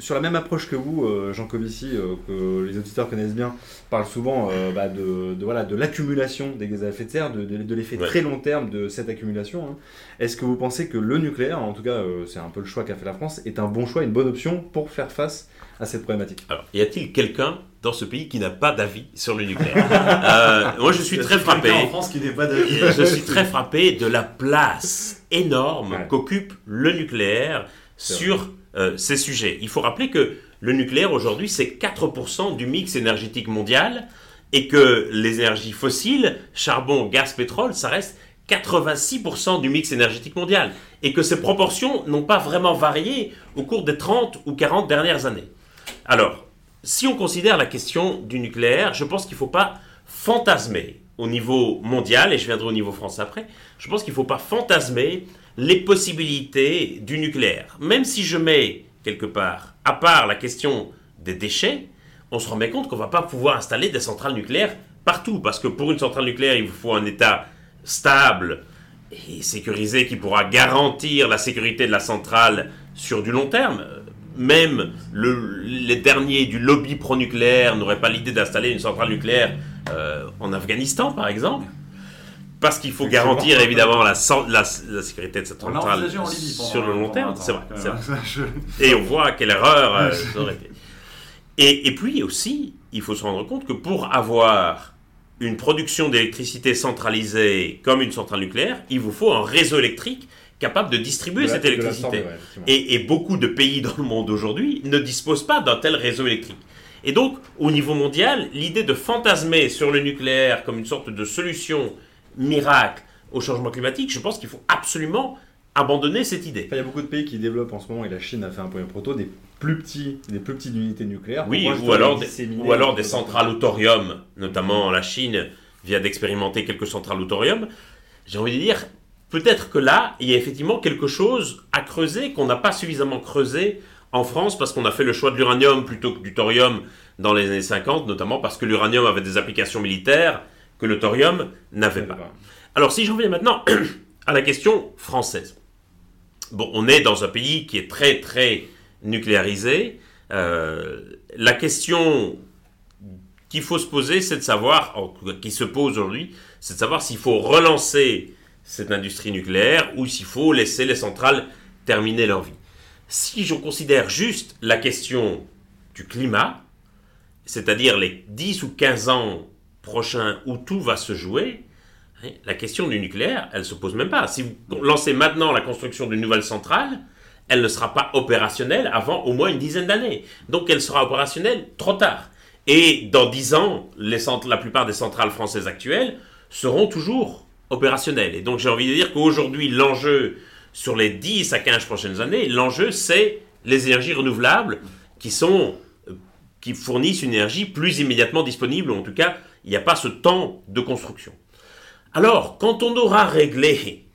sur, la même approche que vous, euh, Jean Covici, euh, que les auditeurs connaissent bien, parle souvent euh, bah, de, de, voilà, de l'accumulation des gaz à effet de serre, de, de, de l'effet Ouais. très long terme de cette accumulation. hein. Est-ce que vous pensez que le nucléaire, en tout cas euh, c'est un peu le choix qu'a fait la France, est un bon choix, une bonne option pour faire face à cette problématique? Alors, y a-t-il quelqu'un dans ce pays qui n'a pas d'avis sur le nucléaire? Euh, Moi, je suis très frappé. En France qui n'est pas Je suis très frappé de la place énorme Ouais. qu'occupe le nucléaire sur euh, ces sujets. Il faut rappeler que le nucléaire aujourd'hui, c'est 4% du mix énergétique mondial et que les énergies fossiles, charbon, gaz, pétrole, ça reste 86% du mix énergétique mondial et que ces proportions n'ont pas vraiment varié au cours des 30 ou 40 dernières années. Alors, si on considère la question du nucléaire, je pense qu'il ne faut pas fantasmer au niveau mondial, et je viendrai au niveau français après, je pense qu'il ne faut pas fantasmer les possibilités du nucléaire. Même si je mets quelque part à part la question des déchets, on se rend bien compte qu'on ne va pas pouvoir installer des centrales nucléaires partout, parce que pour une centrale nucléaire, il vous faut un État stable et sécurisé qui pourra garantir la sécurité de la centrale sur du long terme. Même le- les derniers du lobby pro-nucléaire n'auraient pas l'idée d'installer une centrale nucléaire euh, en Afghanistan, par exemple. Parce qu'il faut garantir évidemment la, la- la sécurité de cette centrale sur le long terme. C'est vrai. Je- Et on voit quelle erreur euh, ça aurait été. Et, et puis aussi, il faut se rendre compte que pour avoir une production d'électricité centralisée comme une centrale nucléaire, il vous faut un réseau électrique capable de distribuer De la- cette électricité. ouais. Et, et beaucoup de pays dans le monde aujourd'hui ne disposent pas d'un tel réseau électrique. Et donc, au niveau mondial, l'idée de fantasmer sur le nucléaire comme une sorte de solution miracle au changement climatique, je pense qu'il faut absolument abandonner cette idée. Enfin, il y a beaucoup de pays qui développent en ce moment, et la Chine a fait un premier proto, des plus petits, des plus petites unités nucléaires. Oui, ou alors, des, ou alors des centrales au thorium, notamment la Chine vient d'expérimenter quelques centrales au thorium. J'ai envie de dire, peut-être que là, il y a effectivement quelque chose à creuser qu'on n'a pas suffisamment creusé en France parce qu'on a fait le choix de l'uranium plutôt que du thorium dans les années 50, notamment parce que l'uranium avait des applications militaires que le thorium n'avait pas. Alors si je reviens maintenant à la question française. Bon, on est dans un pays qui est très très nucléarisé. Euh, la question qu'il faut se poser, c'est de savoir, en tout cas, qui se pose aujourd'hui, c'est de savoir s'il faut relancer cette industrie nucléaire ou s'il faut laisser les centrales terminer leur vie. Si je considère juste la question du climat, c'est-à-dire les 10 ou 15 ans prochains où tout va se jouer, hein, la question du nucléaire, elle ne se pose même pas. Si vous lancez maintenant la construction d'une nouvelle centrale, elle ne sera pas opérationnelle avant au moins une dizaine d'années. Donc elle sera opérationnelle trop tard. Et dans 10 ans, la plupart des centrales françaises actuelles seront toujours opérationnelles. Et donc j'ai envie de dire qu'aujourd'hui, l'enjeu sur les 10 à 15 prochaines années, l'enjeu c'est les énergies renouvelables qui sont euh, qui fournissent une énergie plus immédiatement disponible, ou en tout cas, il n'y a pas ce temps de construction. Alors, quand on aura réglé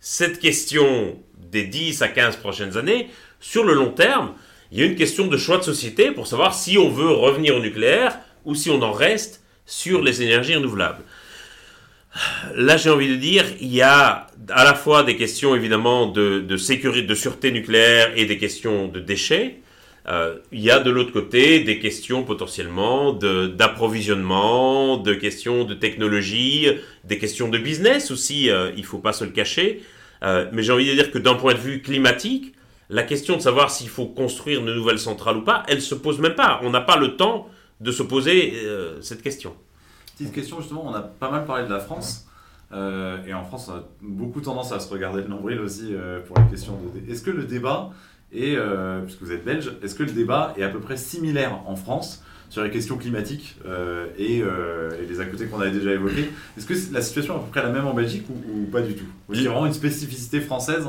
cette question des 10 à 15 prochaines années, sur le long terme, il y a une question de choix de société pour savoir si on veut revenir au nucléaire ou si on en reste sur les énergies renouvelables. Là, j'ai envie de dire, il y a à la fois des questions évidemment de, de sécurité, de sûreté nucléaire et des questions de déchets. Euh, il y a de l'autre côté des questions potentiellement d'approvisionnement, de, questions de technologie, des questions de business aussi, euh, il ne faut pas se le cacher. Euh, mais j'ai envie de dire que d'un point de vue climatique, la question de savoir s'il faut construire de nouvelles centrales ou pas, elle se pose même pas. On n'a pas le temps de se poser cette question. Petite question justement, on a pas mal parlé de la France. et en France, on a beaucoup tendance à se regarder le nombril aussi pour les questions de. Est-ce que le débat est, euh, puisque vous êtes belge, est-ce que le débat est à peu près similaire en France sur les questions climatiques euh, et, euh, et les à côté qu'on avait déjà évoqués? Est-ce que la situation est à peu près la même en Belgique ou, pas du tout? Qu'il y a vraiment une spécificité française?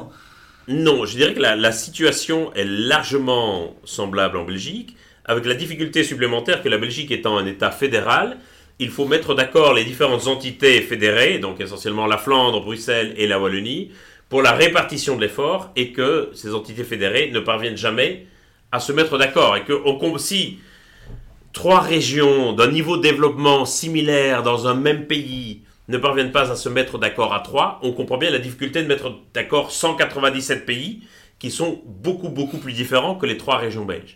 Non, je dirais que la situation est largement semblable en Belgique, avec la difficulté supplémentaire que la Belgique étant un État fédéral, il faut mettre d'accord les différentes entités fédérées, donc essentiellement la Flandre, Bruxelles et la Wallonie, pour la répartition de l'effort et que ces entités fédérées ne parviennent jamais à se mettre d'accord. Et que si trois régions d'un niveau de développement similaire dans un même pays ne parviennent pas à se mettre d'accord à trois, on comprend bien la difficulté de mettre d'accord 197 pays qui sont beaucoup beaucoup plus différents que les trois régions belges.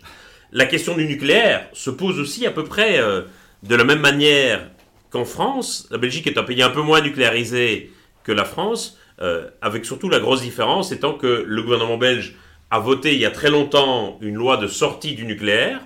La question du nucléaire se pose aussi à peu près euh, de la même manière qu'en France. La Belgique est un pays un peu moins nucléarisé que la France, euh, avec surtout la grosse différence étant que le gouvernement belge a voté il y a très longtemps une loi de sortie du nucléaire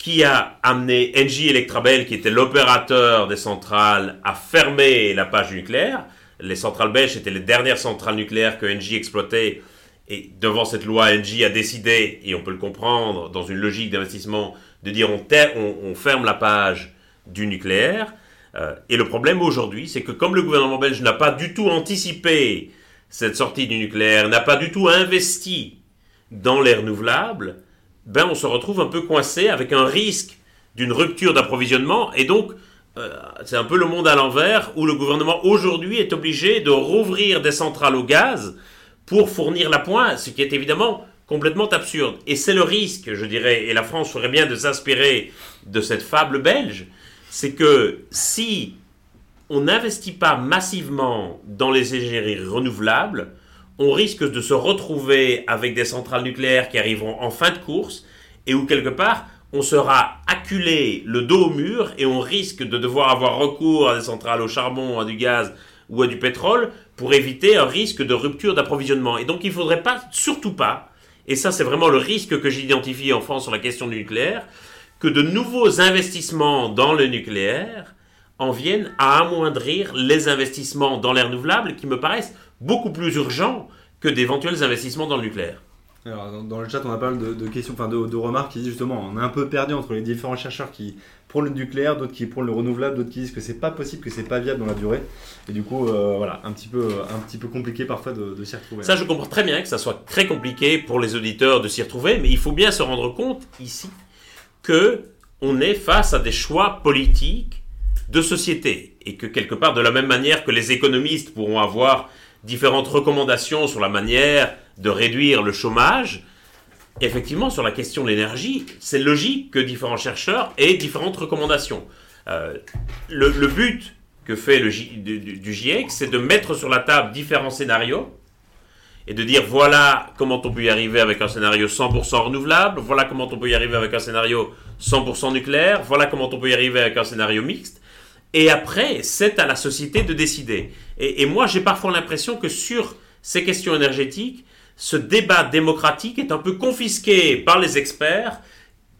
qui a amené Engie Electrabel, qui était l'opérateur des centrales, à fermer la page nucléaire. Les centrales belges étaient les dernières centrales nucléaires que Engie exploitait. Et devant cette loi, Engie a décidé, et on peut le comprendre, dans une logique d'investissement, de dire on ferme la page du nucléaire. Euh, et le problème aujourd'hui, c'est que comme le gouvernement belge n'a pas du tout anticipé cette sortie du nucléaire, n'a pas du tout investi dans les renouvelables, ben on se retrouve un peu coincé avec un risque d'une rupture d'approvisionnement et donc euh, c'est un peu le monde à l'envers où le gouvernement aujourd'hui est obligé de rouvrir des centrales au gaz pour fournir la pointe, ce qui est évidemment complètement absurde. Et c'est le risque, je dirais, et la France ferait bien de s'inspirer de cette fable belge, c'est que si on n'investit pas massivement dans les énergies renouvelables, on risque de se retrouver avec des centrales nucléaires qui arriveront en fin de course et où quelque part on sera acculé le dos au mur et on risque de devoir avoir recours à des centrales au charbon, à du gaz ou à du pétrole pour éviter un risque de rupture d'approvisionnement. Et donc il ne faudrait pas, surtout pas, et ça c'est vraiment le risque que j'identifie en France sur la question du nucléaire, que de nouveaux investissements dans le nucléaire en viennent à amoindrir les investissements dans les renouvelables qui me paraissent beaucoup plus urgents que d'éventuels investissements dans le nucléaire. Alors, dans- dans le chat, on a pas mal de, de questions, enfin de, de remarques qui disent justement, on est un peu perdu entre les différents chercheurs qui prônent le nucléaire, d'autres qui prônent le renouvelable, d'autres qui disent que c'est pas possible, que c'est pas viable dans la durée. Et du coup, euh, voilà, un petit peu, un petit peu compliqué parfois de, de s'y retrouver. Ça, je comprends très bien que ça soit très compliqué pour les auditeurs de s'y retrouver, mais il faut bien se rendre compte ici que on est face à des choix politiques de société et que quelque part, de la même manière que les économistes pourront avoir différentes recommandations sur la manière de réduire le chômage, effectivement, sur la question de l'énergie, c'est logique que différents chercheurs aient différentes recommandations. Euh, le, but que fait le du- du GIEC, c'est de mettre sur la table différents scénarios et de dire voilà comment on peut y arriver avec un scénario 100% renouvelable, voilà comment on peut y arriver avec un scénario 100% nucléaire, voilà comment on peut y arriver avec un scénario mixte. Et après, c'est à la société de décider. Et, moi, j'ai parfois l'impression que sur ces questions énergétiques, ce débat démocratique est un peu confisqué par les experts,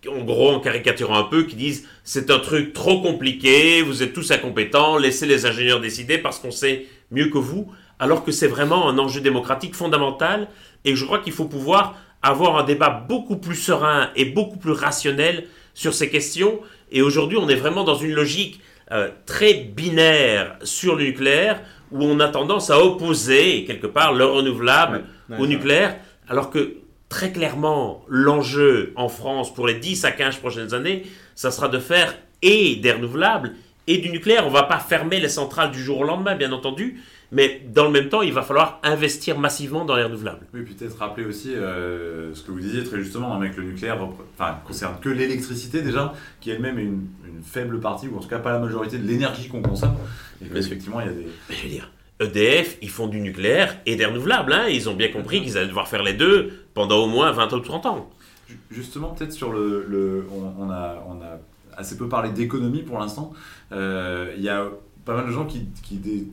en gros, en caricaturant un peu, qui disent c'est un truc trop compliqué, vous êtes tous incompétents, laissez les ingénieurs décider parce qu'on sait mieux que vous, alors que c'est vraiment un enjeu démocratique fondamental et je crois qu'il faut pouvoir avoir un débat beaucoup plus serein et beaucoup plus rationnel sur ces questions. Et aujourd'hui, on est vraiment dans une logique euh, très binaire sur le nucléaire où on a tendance à opposer quelque part le renouvelable Ouais, au nucléaire, alors que très clairement, l'enjeu en France pour les 10 à 15 prochaines années, ça sera de faire et des renouvelables et du nucléaire. On ne va pas fermer les centrales du jour au lendemain, bien entendu, mais dans le même temps, il va falloir investir massivement dans les renouvelables. Oui, puis peut-être rappeler aussi euh, ce que vous disiez très justement, hein, avec le nucléaire, enfin, concerne que l'électricité déjà, qui elle-même est une, une faible partie, ou en tout cas pas la majorité de l'énergie qu'on consomme. Et effectivement, il y a des. Mais je veux dire, EDF, ils font du nucléaire et des renouvelables. hein. Ils ont bien compris qu'ils allaient devoir faire les deux pendant au moins 20 ou 30 ans. Ju- Justement, peut-être sur le. le- on, on a, on a assez peu parlé d'économie pour l'instant. Euh, Il y a pas mal de gens qui, qui, dé-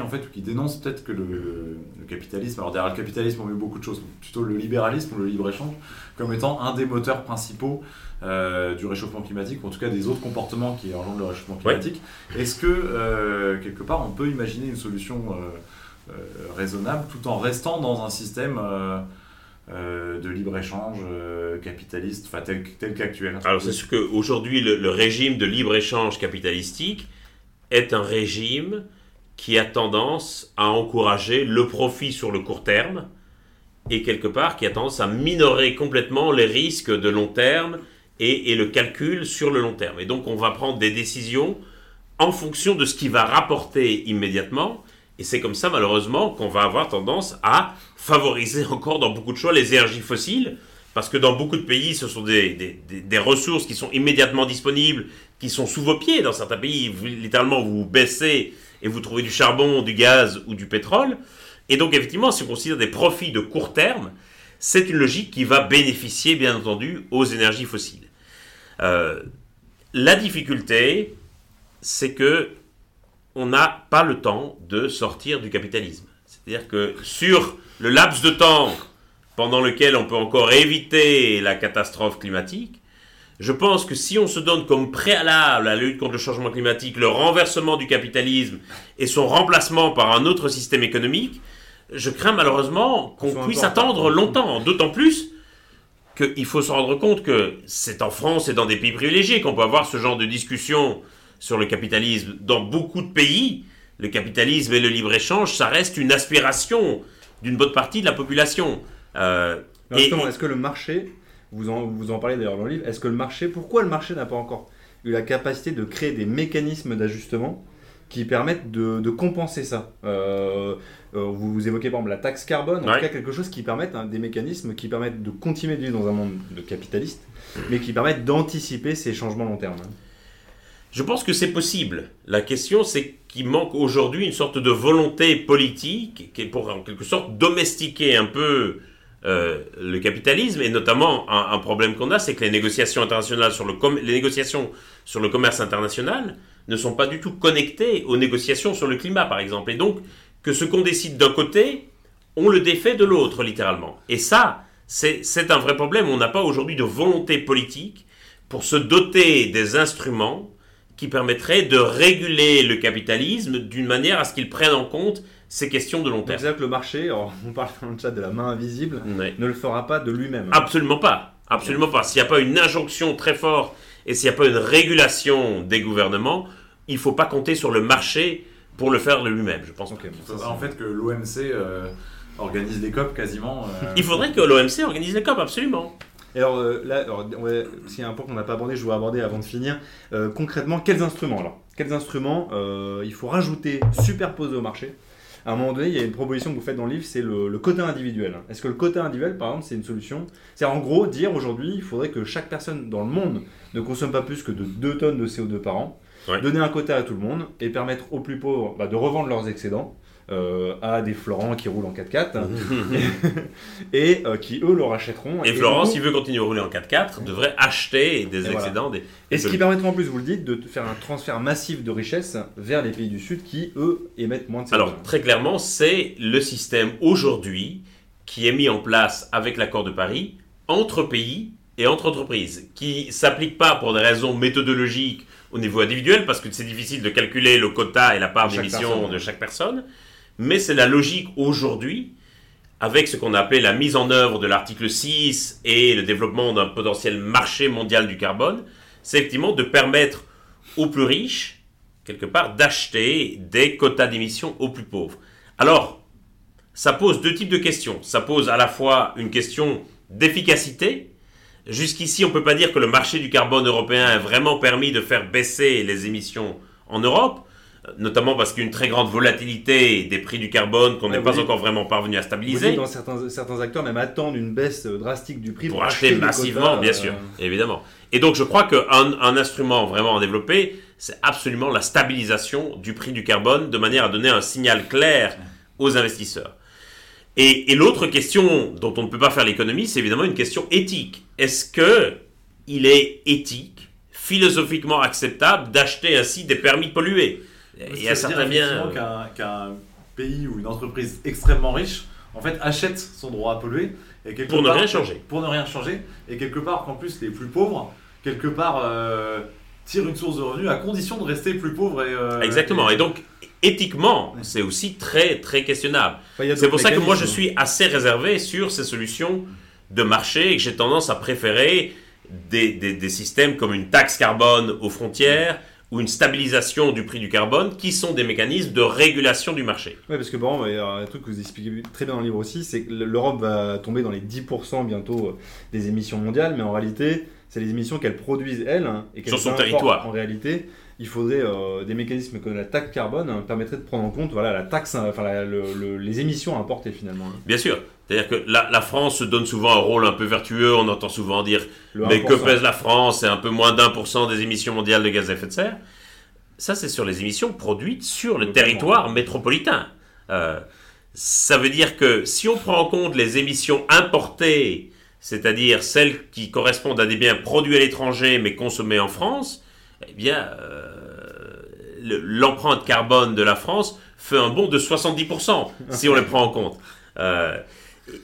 en fait, ou qui dénoncent peut-être que le, le capitalisme, alors derrière le capitalisme on met beaucoup de choses, plutôt le libéralisme ou le libre-échange, comme étant un des moteurs principaux euh, du réchauffement climatique, ou en tout cas des autres comportements qui engendrent le réchauffement climatique. Est-ce que, euh, quelque part, on peut imaginer une solution euh, raisonnable tout en restant dans un système euh, de libre-échange euh, capitaliste, tel qu'actuel? Alors c'est sûr qu'aujourd'hui, le, le régime de libre-échange capitalistique est un régime qui a tendance à encourager le profit sur le court terme et quelque part qui a tendance à minorer complètement les risques de long terme et, le calcul sur le long terme. Et donc on va prendre des décisions en fonction de ce qui va rapporter immédiatement. Et c'est comme ça malheureusement qu'on va avoir tendance à favoriser encore dans beaucoup de choix les énergies fossiles parce que dans beaucoup de pays, ce sont des- des ressources qui sont immédiatement disponibles, qui sont sous vos pieds. Dans certains pays, vous- littéralement, vous baissez et vous trouvez du charbon, du gaz ou du pétrole. Et donc, effectivement, si on considère des profits de court terme, c'est une logique qui va bénéficier, bien entendu, aux énergies fossiles. Euh, la difficulté, c'est que on n'a pas le temps de sortir du capitalisme. C'est-à-dire que sur le laps de temps pendant lequel on peut encore éviter la catastrophe climatique, je pense que si on se donne comme préalable à la lutte contre le changement climatique le renversement du capitalisme et son remplacement par un autre système économique, je crains malheureusement qu'on puisse attendre longtemps. D'autant plus qu'il faut se rendre compte que c'est en France et dans des pays privilégiés qu'on peut avoir ce genre de discussion sur le capitalisme. Dans beaucoup de pays, le capitalisme et le libre-échange, ça reste une aspiration d'une bonne partie de la population. Euh, et- justement, est-ce que le marché, vous en, vous en parlez d'ailleurs dans le livre, est-ce que le marché, pourquoi le marché n'a pas encore eu la capacité de créer des mécanismes d'ajustement qui permettent de, de compenser ça Euh, euh, vous, vous évoquez par exemple la taxe carbone, en Ouais. tout cas quelque chose qui permette, hein, des mécanismes qui permettent de continuer de vivre dans un monde de capitaliste, mais qui permettent d'anticiper ces changements long terme. hein. Je pense que c'est possible. La question, c'est qu'il manque aujourd'hui une sorte de volonté politique qui est pour en quelque sorte domestiquer un peu euh, le capitalisme et notamment un, problème qu'on a, c'est que les négociations internationales sur le les négociations sur le commerce international ne sont pas du tout connectées aux négociations sur le climat, par exemple. Et donc que ce qu'on décide d'un côté, on le défait de l'autre, littéralement. Et ça, c'est un vrai problème. On n'a pas aujourd'hui de volonté politique pour se doter des instruments qui permettrait de réguler le capitalisme d'une manière à ce qu'il prenne en compte ces questions de long terme. C'est-à-dire que le marché, alors, on parle dans le chat de la main invisible, ne le fera pas de lui-même. Absolument pas. Absolument pas. S'il n'y a pas une injonction très forte et s'il n'y a pas une régulation des gouvernements, il ne faut pas compter sur le marché pour le faire de lui-même, je pense. Ok, bon, ça, Ça, c'est- en fait que l'OMC euh, organise des COP quasiment. euh, Il faudrait que l'OMC organise les COP, absolument. Et alors euh, là, s'il y a un point qu'on n'a pas abordé, je voudrais aborder avant de finir. Euh, concrètement, quels instruments alors? Quels instruments euh, il faut rajouter, superposer au marché? À un moment donné, il y a une proposition que vous faites dans le livre, c'est le, le quota individuel. Est-ce que le quota individuel, par exemple, c'est une solution C'est en gros dire aujourd'hui, il faudrait que chaque personne dans le monde ne consomme pas plus que de 2 tonnes de CO2 par an, Ouais. donner un quota à tout le monde et permettre aux plus pauvres bah, de revendre leurs excédents. Euh, à des Florents qui roulent en 4x4 et euh, qui eux le rachèteront. Et Florent, nous- s'il veut continuer à rouler en 4x4, devrait acheter des Et voilà. excédents. Des... Et ce qui permettra en plus, vous le dites, de faire un transfert massif de richesse vers les pays du Sud qui, eux, émettent moins de CO2. Alors, très clairement, c'est le système aujourd'hui qui est mis en place avec l'accord de Paris entre pays et entre entreprises, qui s'applique pas pour des raisons méthodologiques au niveau individuel, parce que c'est difficile de calculer le quota et la part d'émission de chaque personne, mais c'est la logique aujourd'hui, avec ce qu'on a appelé la mise en œuvre de l'article 6 et le développement d'un potentiel marché mondial du carbone, c'est effectivement de permettre aux plus riches, quelque part, d'acheter des quotas d'émissions aux plus pauvres. Alors, ça pose deux types de questions. Ça pose à la fois une question d'efficacité. Jusqu'ici, on ne peut pas dire que le marché du carbone européen a vraiment permis de faire baisser les émissions en Europe, notamment parce qu'il y a une très grande volatilité des prix du carbone qu'on Ouais, n'est pas encore vraiment parvenu à stabiliser. dans certains, certains acteurs même attendent une baisse euh, drastique du prix pour acheter des massivement, bien euh, sûr, évidemment. Et donc, je crois qu'un un instrument vraiment à développer, c'est absolument la stabilisation du prix du carbone de manière à donner un signal clair aux investisseurs. Et, et l'autre question dont on ne peut pas faire l'économie, c'est évidemment une question éthique. Est-ce que il est éthique, philosophiquement acceptable d'acheter ainsi des permis de polluer Il y a certains dire biens. effectivement qu'un qu'un pays ou une entreprise extrêmement riche, en fait, achète son droit à polluer. Et quelque Pour ne rien changer. Pour ne rien changer. Et quelque part, qu'en plus, les plus pauvres, quelque part, euh, tirent une source de revenus à condition de rester plus pauvres. Et, euh, Exactement. Et donc, éthiquement, c'est aussi très, très questionnable. enfin, C'est pour ça que moi je suis assez réservé sur ces solutions de marché et que j'ai tendance à préférer des, des- des systèmes comme une taxe carbone aux frontières ou une stabilisation du prix du carbone qui sont des mécanismes de régulation du marché. Ouais, parce que bon, il y a un truc que vous expliquez très bien dans le livre aussi, c'est que l'Europe va tomber dans les 10% bientôt euh, des émissions mondiales, mais en réalité, c'est les émissions qu'elle produise elle hein, et qu'elle Sur son territoire. En réalité, il faudrait euh, des mécanismes comme la taxe carbone hein, permettraient de prendre en compte voilà la taxe, enfin la- le- le- les émissions à importer finalement. hein. Bien sûr. C'est-à-dire que la, la France se donne souvent un rôle un peu vertueux, on entend souvent dire mais que 1%. pèse la France C'est un peu moins d'un pour cent des émissions mondiales de gaz à effet de serre. Ça, c'est sur les émissions produites sur le territoire métropolitain. Euh, ça veut dire que si on prend en compte les émissions importées, c'est-à-dire celles qui correspondent à des biens produits à l'étranger mais consommés en France, eh bien, euh, le- l'empreinte carbone de la France fait un bond de 70% si on les prend en compte. Euh,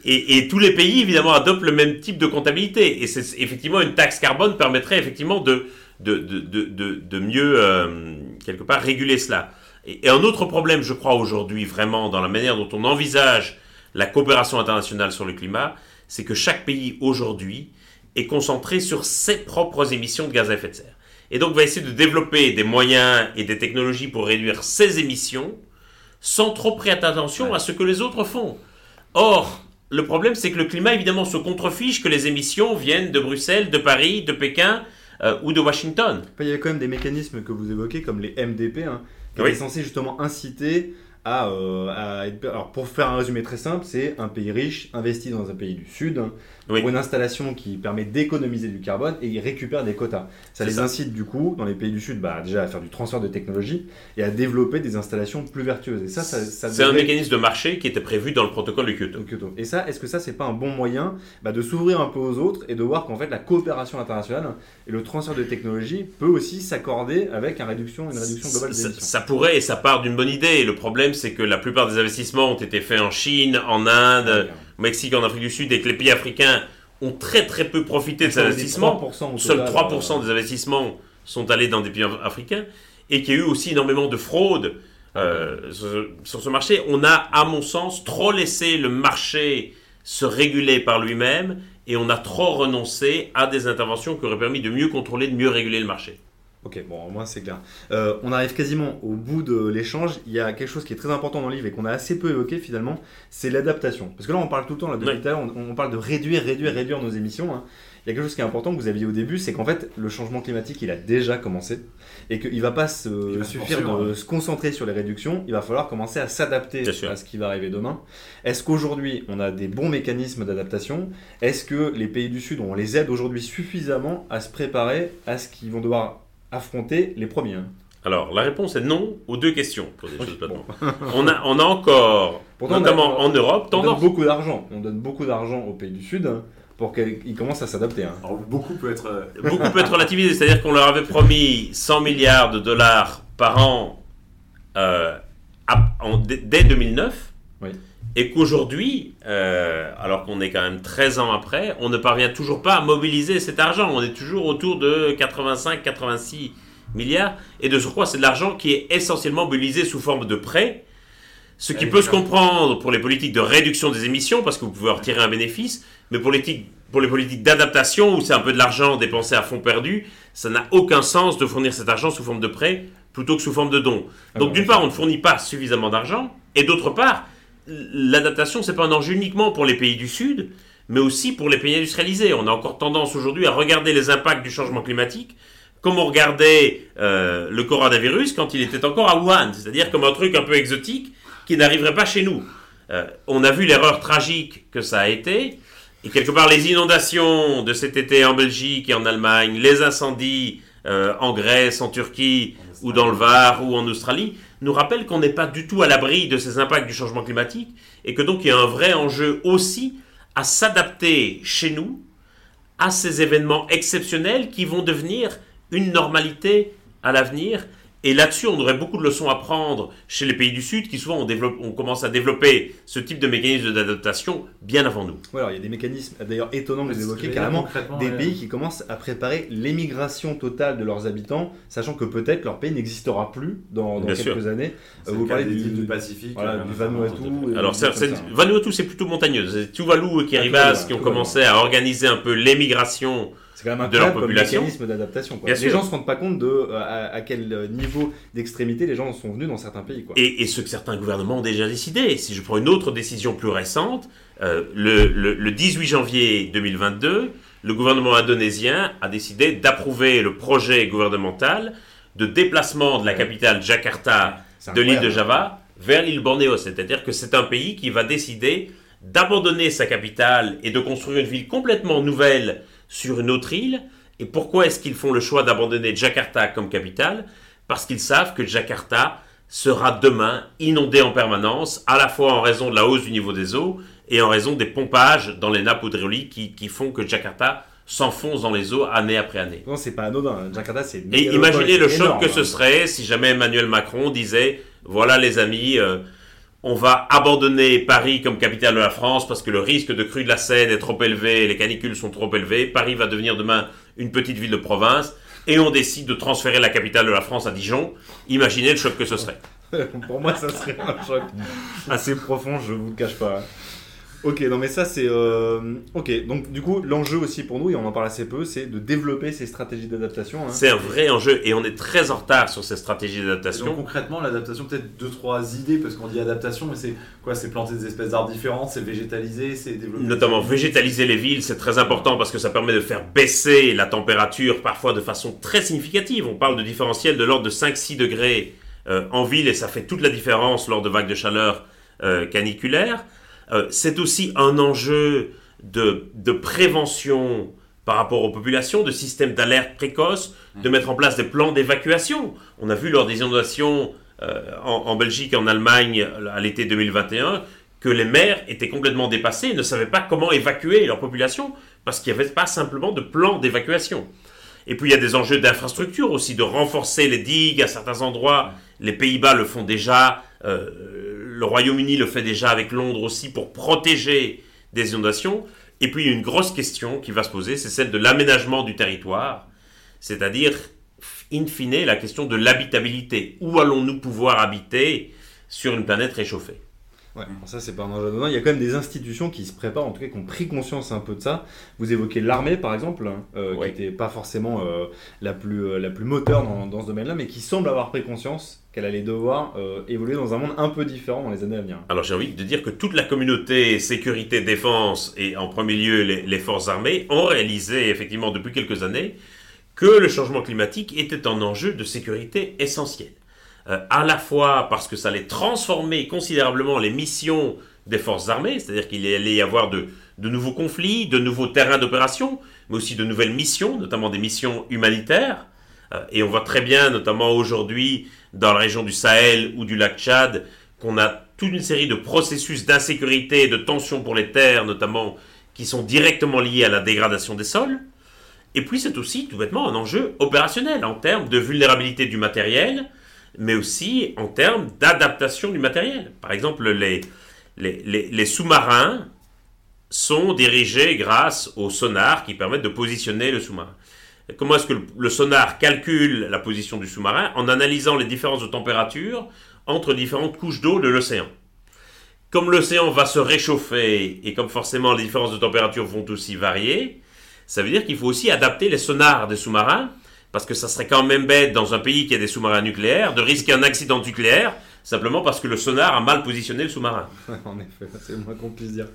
et, et tous les pays, évidemment, adoptent le même type de comptabilité. Et c'est effectivement une taxe carbone permettrait effectivement de, de, de, de, mieux, euh, quelque part, réguler cela. Et, et un autre problème, je crois, aujourd'hui, vraiment, dans la manière dont on envisage la coopération internationale sur le climat, c'est que chaque pays, aujourd'hui, est concentré sur ses propres émissions de gaz à effet de serre. Et donc va essayer de développer des moyens et des technologies pour réduire ses émissions sans trop prêter attention à ce que les autres font. Or, le problème, c'est que le climat, évidemment, se contrefiche que les émissions viennent de Bruxelles, de Paris, de Pékin euh, ou de Washington. Il y a quand même des mécanismes que vous évoquez, comme les MDP, hein, qui Oui. étaient censés justement inciter à, euh, à être- Alors, pour faire un résumé très simple, c'est un pays riche investit dans un pays du Sud hein, Oui. pour une installation qui permet d'économiser du carbone et il récupère des quotas. Ça les ça. incite du coup, dans les pays du Sud, bah, déjà à faire du transfert de technologie et à développer des installations plus vertueuses. Et ça, ça, ça C'est un mécanisme de marché qui était prévu dans le protocole de Kyoto. de Kyoto. Et ça, est-ce que ça, c'est pas un bon moyen bah, de s'ouvrir un peu aux autres et de voir qu'en fait la coopération internationale et le transfert de technologie peut aussi s'accorder avec une réduction, une réduction globale des Ça, émissions? ça pourrait et ça part d'une bonne idée. Le problème, c'est que la plupart des investissements ont été faits en Chine, en Inde, au Mexique, en Afrique du Sud, et que les pays africains ont très très peu profité de ces investissements. 3% au Seuls total, 3% euh, des investissements sont allés dans des pays africains et qu'il y a eu aussi énormément de fraude euh, sur- sur ce marché. On a, à mon sens, trop laissé le marché se réguler par lui-même et on a trop renoncé à des interventions qui auraient permis de mieux contrôler, de mieux réguler le marché. Ok, bon, au moins c'est clair. Euh, on arrive quasiment au bout de l'échange. Il y a quelque chose qui est très important dans le livre et qu'on a assez peu évoqué finalement, c'est l'adaptation. Parce que là, on parle tout le temps, là, depuis Ouais. tout à l'heure, on, on parle de réduire, réduire, réduire nos émissions. hein. Il y a quelque chose qui est important que vous aviez au début, c'est qu'en fait, le changement climatique, il a déjà commencé et qu'il ne va pas se, va suffire de ouais. se concentrer sur les réductions. Il va falloir commencer à s'adapter à ce qui va arriver demain. Est-ce qu'aujourd'hui, on a des bons mécanismes d'adaptation? Est-ce que les pays du Sud, on les aide aujourd'hui suffisamment à se préparer à ce qu'ils vont devoir affronter les premiers Alors, la réponse est non aux deux questions. Pour des Ok, choses bon. platement. on, a, on a encore, Pourtant, on a- notamment en Europe, On donne tendance. beaucoup d'argent. On donne beaucoup d'argent aux pays du Sud hein, pour qu'ils commencent à s'adapter. hein. Alors, beaucoup peut être. euh, Beaucoup peut être relativisé, c'est-à-dire qu'on leur avait promis 100 milliards de dollars par an euh, à- en- dès- dès 2009, Oui. Et qu'aujourd'hui, euh, alors qu'on est quand même 13 ans après, on ne parvient toujours pas à mobiliser cet argent. On est toujours autour de 85-86 milliards, et de surcroît, c'est de l'argent qui est essentiellement mobilisé sous forme de prêts. Ce qui peut se comprendre pour les politiques de réduction des émissions, parce que vous pouvez en retirer un bénéfice, mais pour les, politiques- pour les politiques d'adaptation, où c'est un peu de l'argent dépensé à fond perdu, ça n'a aucun sens de fournir cet argent sous forme de prêt plutôt que sous forme de don. Ah Donc d'une part, on ne fournit pas suffisamment d'argent, et d'autre part, l'adaptation, c'est pas un enjeu uniquement pour les pays du Sud, mais aussi pour les pays industrialisés. On a encore tendance aujourd'hui à regarder les impacts du changement climatique comme on regardait euh, le coronavirus quand il était encore à Wuhan, c'est-à-dire comme un truc un peu exotique qui n'arriverait pas chez nous. Euh, on a vu l'erreur tragique que ça a été, et quelque part les inondations de cet été en Belgique et en Allemagne, les incendies euh, en Grèce, en Turquie, ou dans le Var, ou en Australie, nous rappellent qu'on n'est pas du tout à l'abri de ces impacts du changement climatique, et que donc il y a un vrai enjeu aussi à s'adapter chez nous à ces événements exceptionnels qui vont devenir une normalité à l'avenir. Et là-dessus, on aurait beaucoup de leçons à prendre chez les pays du Sud qui souvent on, développe, on commence à développer ce type de mécanisme d'adaptation bien avant nous. Ouais, alors, il y a des mécanismes d'ailleurs étonnants que vous évoquez carrément. Des ouais. pays qui commencent à préparer l'émigration totale de leurs habitants, sachant que peut-être leur pays n'existera plus dans, quelques sûr. années. Euh, vous parlez des du, îles du Pacifique. voilà, du. Vanuatu. et Alors, c'est. Vanuatu, c'est plutôt montagneux. C'est Tuvalu et Kiribati Ah, qui ont Tuvalu, commencé à organiser un peu l'émigration. C'est quand même de leur incroyable comme mécanisme d'adaptation. Les sûr. gens se rendent pas compte de euh, à, à quel niveau d'extrémité les gens sont venus dans certains pays. Quoi. Et, et ce que certains gouvernements ont déjà décidé. Si je prends une autre décision plus récente, euh, le, le- le 18 janvier 2022, le gouvernement indonésien a décidé d'approuver le projet gouvernemental de déplacement de la capitale Jakarta de l'île de. Java vers l'île Bornéo. C'est-à-dire que c'est un pays qui va décider d'abandonner sa capitale et de construire une ville complètement nouvelle sur une autre île. Et pourquoi est-ce qu'ils font le choix d'abandonner Jakarta comme capitale? Parce qu'ils savent que Jakarta sera demain inondé en permanence, à la fois en raison de la hausse du niveau des eaux et en raison des pompages dans les nappes hydrauliques qui, qui font que Jakarta s'enfonce dans les eaux année après année. Non, c'est pas anodin. Jakarta, c'est. Et imaginez le choc énorme, que ce hein. serait si jamais Emmanuel Macron disait voilà les amis, euh, on va abandonner Paris comme capitale de la France parce que le risque de crue de la Seine est trop élevé, les canicules sont trop élevées, Paris va devenir demain une petite ville de province et on décide de transférer la capitale de la France à Dijon. Imaginez le choc que ce serait. Pour moi, ça serait un choc assez profond, je vous le cache pas. Ok, non mais ça c'est... euh, Ok, donc du coup, l'enjeu aussi pour nous, et on en parle assez peu, c'est de développer ces stratégies d'adaptation. hein. C'est un vrai enjeu et on est très en retard sur ces stratégies Donc d'adaptation. concrètement, l'adaptation, peut-être deux, trois idées, parce qu'on dit adaptation, mais c'est quoi? C'est planter des espèces d'arbres différentes, c'est végétaliser, c'est développer. Notamment végétaliser les villes, c'est très important parce que ça permet de faire baisser la température parfois de façon très significative. On parle de différentiel de l'ordre de 5-6 degrés euh, en ville et ça fait toute la différence lors de vagues de chaleur euh, caniculaires. Euh, c'est aussi un enjeu de, prévention par rapport aux populations, de systèmes d'alerte précoce, de mettre en place des plans d'évacuation. On a vu lors des inondations euh, en, en Belgique et en Allemagne à l'été 2021 que les maires étaient complètement dépassés et ne savaient pas comment évacuer leur population parce qu'il n'y avait pas simplement de plan d'évacuation. Et puis il y a des enjeux d'infrastructure aussi, de renforcer les digues à certains endroits. Les Pays-Bas le font déjà, euh, le Royaume-Uni le fait déjà avec Londres aussi pour protéger des inondations. Et puis une grosse question qui va se poser, c'est celle de l'aménagement du territoire. C'est-à-dire, in fine, la question de l'habitabilité. Où allons-nous pouvoir habiter sur une planète réchauffée? Ouais, ça c'est pas un enjeu anodin. Il y a quand même des institutions qui se préparent, en tout cas qui ont pris conscience un peu de ça. Vous évoquez l'armée par exemple, hein, euh, Ouais. qui n'était pas forcément euh, la, plus, euh, la plus moteur dans, dans ce domaine-là, mais qui semble avoir pris conscience qu'elle allait devoir évoluer dans un monde un peu différent dans les années à venir. Alors j'ai envie de dire que toute la communauté sécurité, défense et en premier lieu les, les forces armées ont réalisé effectivement depuis quelques années que le changement climatique était un enjeu de sécurité essentiel. Euh, à la fois parce que ça allait transformer considérablement les missions des forces armées, c'est-à-dire qu'il allait y avoir de, nouveaux conflits, de nouveaux terrains d'opération, mais aussi de nouvelles missions, notamment des missions humanitaires. Euh, et on voit très bien, notamment aujourd'hui, dans la région du Sahel ou du lac Tchad, qu'on a toute une série de processus d'insécurité et de tension pour les terres, notamment, qui sont directement liés à la dégradation des sols. Et puis c'est aussi tout bêtement un enjeu opérationnel en termes de vulnérabilité du matériel, mais aussi en termes d'adaptation du matériel. Par exemple, les, sous-marins sont dirigés grâce aux sonars qui permettent de positionner le sous-marin. Comment est-ce que le sonar calcule la position du sous-marin En analysant les différences de température entre différentes couches d'eau de l'océan? Comme l'océan va se réchauffer et comme forcément les différences de température vont aussi varier, ça veut dire qu'il faut aussi adapter les sonars des sous-marins parce que ça serait quand même bête dans un pays qui a des sous-marins nucléaires de risquer un accident nucléaire simplement parce que le sonar a mal positionné le sous-marin. en effet, c'est le moins qu'on puisse dire.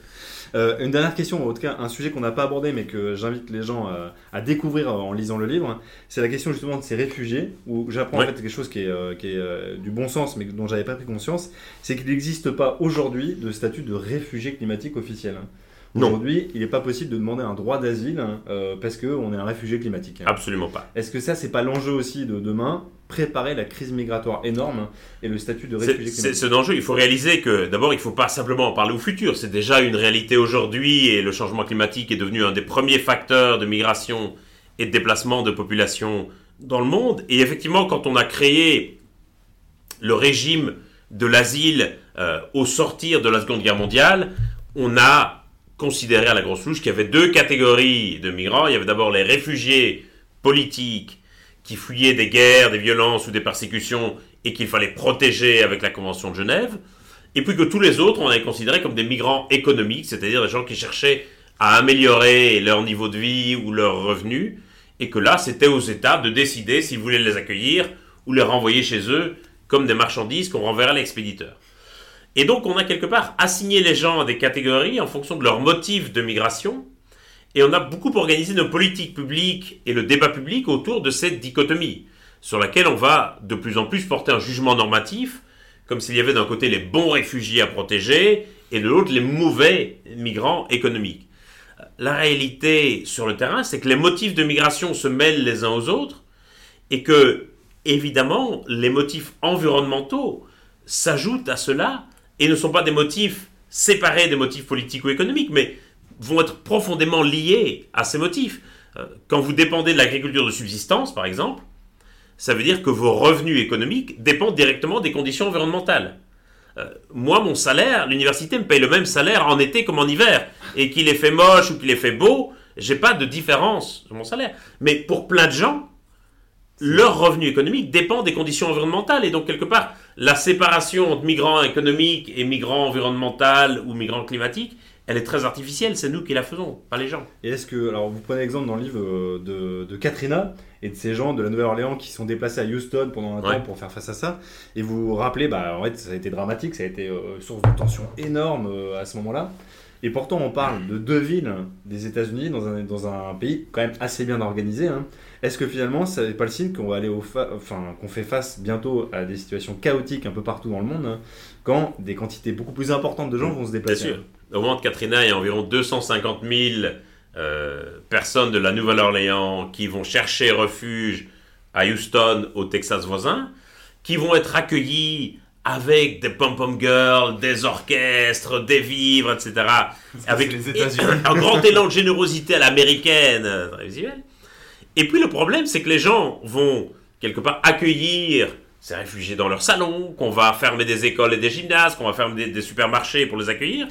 Euh, une dernière question, en tout cas un sujet qu'on n'a pas abordé mais que j'invite les gens euh, à découvrir euh, en lisant le livre, c'est la question justement de ces réfugiés, où j'apprends Ouais. en fait quelque chose qui est, qui est du bon sens mais dont j'avais pas pris conscience, c'est qu'il n'existe pas aujourd'hui de statut de réfugié climatique officiel. hein. Aujourd'hui, il n'est pas possible de demander un droit d'asile euh, parce qu'on est un réfugié climatique. Absolument pas. Est-ce que ça, c'est pas l'enjeu aussi de demain Préparer la crise migratoire énorme et le statut de C'est réfugié c'est- climatique? c'est un enjeu. Il faut réaliser que d'abord, il ne faut pas simplement en parler au futur. C'est déjà une réalité aujourd'hui et le changement climatique est devenu un des premiers facteurs de migration et de déplacement de population dans le monde. Et effectivement, quand on a créé le régime de l'asile euh, au sortir de la Seconde Guerre mondiale, on a considéré à la grosse louche qu'il y avait deux catégories de migrants. Il y avait d'abord les réfugiés politiques qui fuyaient des guerres, des violences ou des persécutions et qu'il fallait protéger avec la Convention de Genève. Et puis que tous les autres, on avait considéré comme des migrants économiques, c'est-à-dire des gens qui cherchaient à améliorer leur niveau de vie ou leurs revenus, et que là, c'était aux États de décider s'ils voulaient les accueillir ou les renvoyer chez eux comme des marchandises qu'on renverrait à l'expéditeur. Et donc, on a quelque part assigné les gens à des catégories en fonction de leurs motifs de migration, et on a beaucoup organisé nos politiques publiques et le débat public autour de cette dichotomie, sur laquelle on va de plus en plus porter un jugement normatif, comme s'il y avait d'un côté les bons réfugiés à protéger, et de l'autre les mauvais migrants économiques. La réalité sur le terrain, c'est que les motifs de migration se mêlent les uns aux autres, et que, évidemment, les motifs environnementaux s'ajoutent à cela, et ne sont pas des motifs séparés des motifs politiques ou économiques, mais vont être profondément liés à ces motifs. Euh, Quand vous dépendez de l'agriculture de subsistance, par exemple, ça veut dire que vos revenus économiques dépendent directement des conditions environnementales. Euh, moi, mon salaire, l'université me paye le même salaire en été comme en hiver. Et qu'il ait fait moche ou qu'il ait fait beau, j'ai pas de différence sur mon salaire. Mais pour plein de gens, leur revenu économique dépend des conditions environnementales. Et donc, quelque part, la séparation entre migrants économiques et migrants environnementaux ou migrants climatiques, elle est très artificielle. C'est nous qui la faisons, pas les gens. Et est-ce que, alors vous prenez l'exemple dans le livre euh, de, de Katrina et de ces gens de la Nouvelle-Orléans qui sont déplacés à Houston pendant un Ouais. temps pour faire face à ça, et vous vous rappelez, bah en fait ça a été dramatique, ça a été euh, source de tension énorme euh, à ce moment-là. Et pourtant on parle de deux villes des États-Unis dans un, dans un pays quand même assez bien organisé. hein. Est-ce que finalement ça n'est pas le signe qu'on va aller au fa- enfin qu'on fait face bientôt à des situations chaotiques un peu partout dans le monde hein, quand des quantités beaucoup plus importantes de gens vont se Bien déplacer sûr. Au moment de Katrina, il y a environ 250 000 euh, personnes de la Nouvelle-Orléans qui vont chercher refuge à Houston, au Texas voisin, qui vont être accueillis avec des pom-pom girls, des orchestres, des vivres, etc. Avec les États-Unis. un grand élan de générosité à l'américaine, très visuel. Et puis le problème, c'est que les gens vont quelque part accueillir ces réfugiés dans leur salon, qu'on va fermer des écoles et des gymnases, qu'on va fermer des, supermarchés pour les accueillir.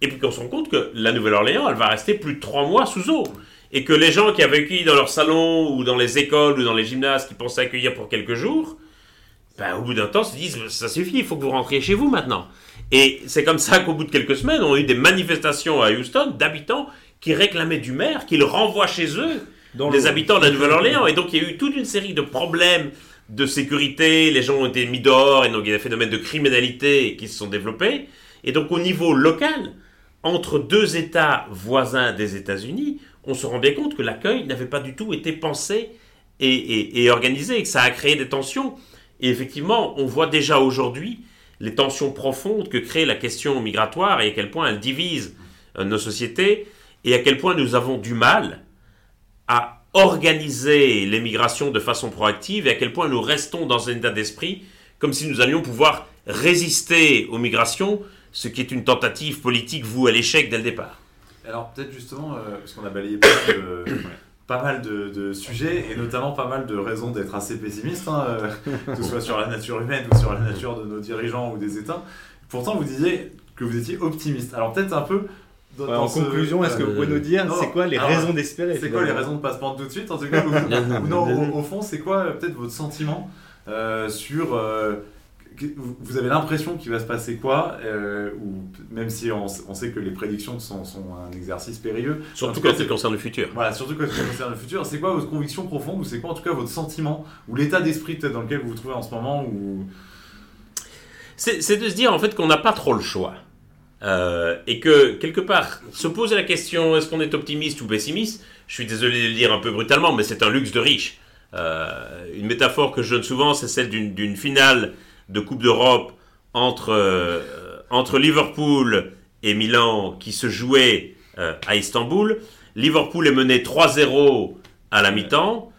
Et puis qu'on se rend compte que la Nouvelle-Orléans, elle va rester plus de trois mois sous eau. et que les gens qui avaient accueilli dans leur salon ou dans les écoles ou dans les gymnases qui pensaient accueillir pour quelques jours, ben, au bout d'un temps se disent ça suffit, il faut que vous rentriez chez vous maintenant. Et c'est comme ça qu'au bout de quelques semaines, on a eu des manifestations à Houston d'habitants qui réclamaient du maire qu'il renvoie chez eux Dans les le- habitants de la Nouvelle-Orléans. Et donc il y a eu toute une série de problèmes de sécurité, les gens ont été mis dehors, et donc il y a des phénomènes de criminalité qui se sont développés. Et donc au niveau local, entre deux États voisins des États-Unis, on se rend bien compte que l'accueil n'avait pas du tout été pensé et, et- et organisé, et que ça a créé des tensions. Et effectivement, on voit déjà aujourd'hui les tensions profondes que crée la question migratoire et à quel point elle divise euh, nos sociétés et à quel point nous avons du mal à organiser l'émigration de façon proactive et à quel point nous restons dans un état d'esprit comme si nous allions pouvoir résister aux migrations, ce qui est une tentative politique vouée à l'échec dès le départ. Alors peut-être justement, euh, parce qu'on a balayé pas mal de, pas mal de, de sujets, et notamment pas mal de raisons d'être assez pessimiste, hein, euh, que ce soit sur la nature humaine ou sur la nature de nos dirigeants ou des États. Pourtant, vous disiez que vous étiez optimiste. Alors peut-être un peu... Dans, Ouais, dans en ce- conclusion, est-ce que vous pouvez nous dire c'est quoi les alors, raisons d'espérer C'est quoi les raisons de pas se prendre tout de suite En tout cas, ou, ou non, au, au fond, c'est quoi euh, peut-être votre sentiment euh, sur... euh, vous avez l'impression qu'il va se passer quoi euh, ou même si on, sait que les prédictions sont, sont un exercice périlleux, En Surtout tout cas, quand c'est- il concerne le futur. voilà, surtout quand ça concerne le futur, c'est quoi votre conviction profonde ou c'est quoi en tout cas votre sentiment ou l'état d'esprit dans lequel vous vous trouvez en ce moment ou c'est de se dire en fait qu'on n'a pas trop le choix. Euh, et que quelque part, se poser la question est-ce qu'on est optimiste ou pessimiste, je suis désolé de le dire un peu brutalement, mais c'est un luxe de riche. Euh, une métaphore que je donne souvent, c'est celle d'une finale de Coupe d'Europe entre, euh, entre Liverpool et Milan qui se jouait à Istanbul. Liverpool est mené 3-0 à la mi-temps.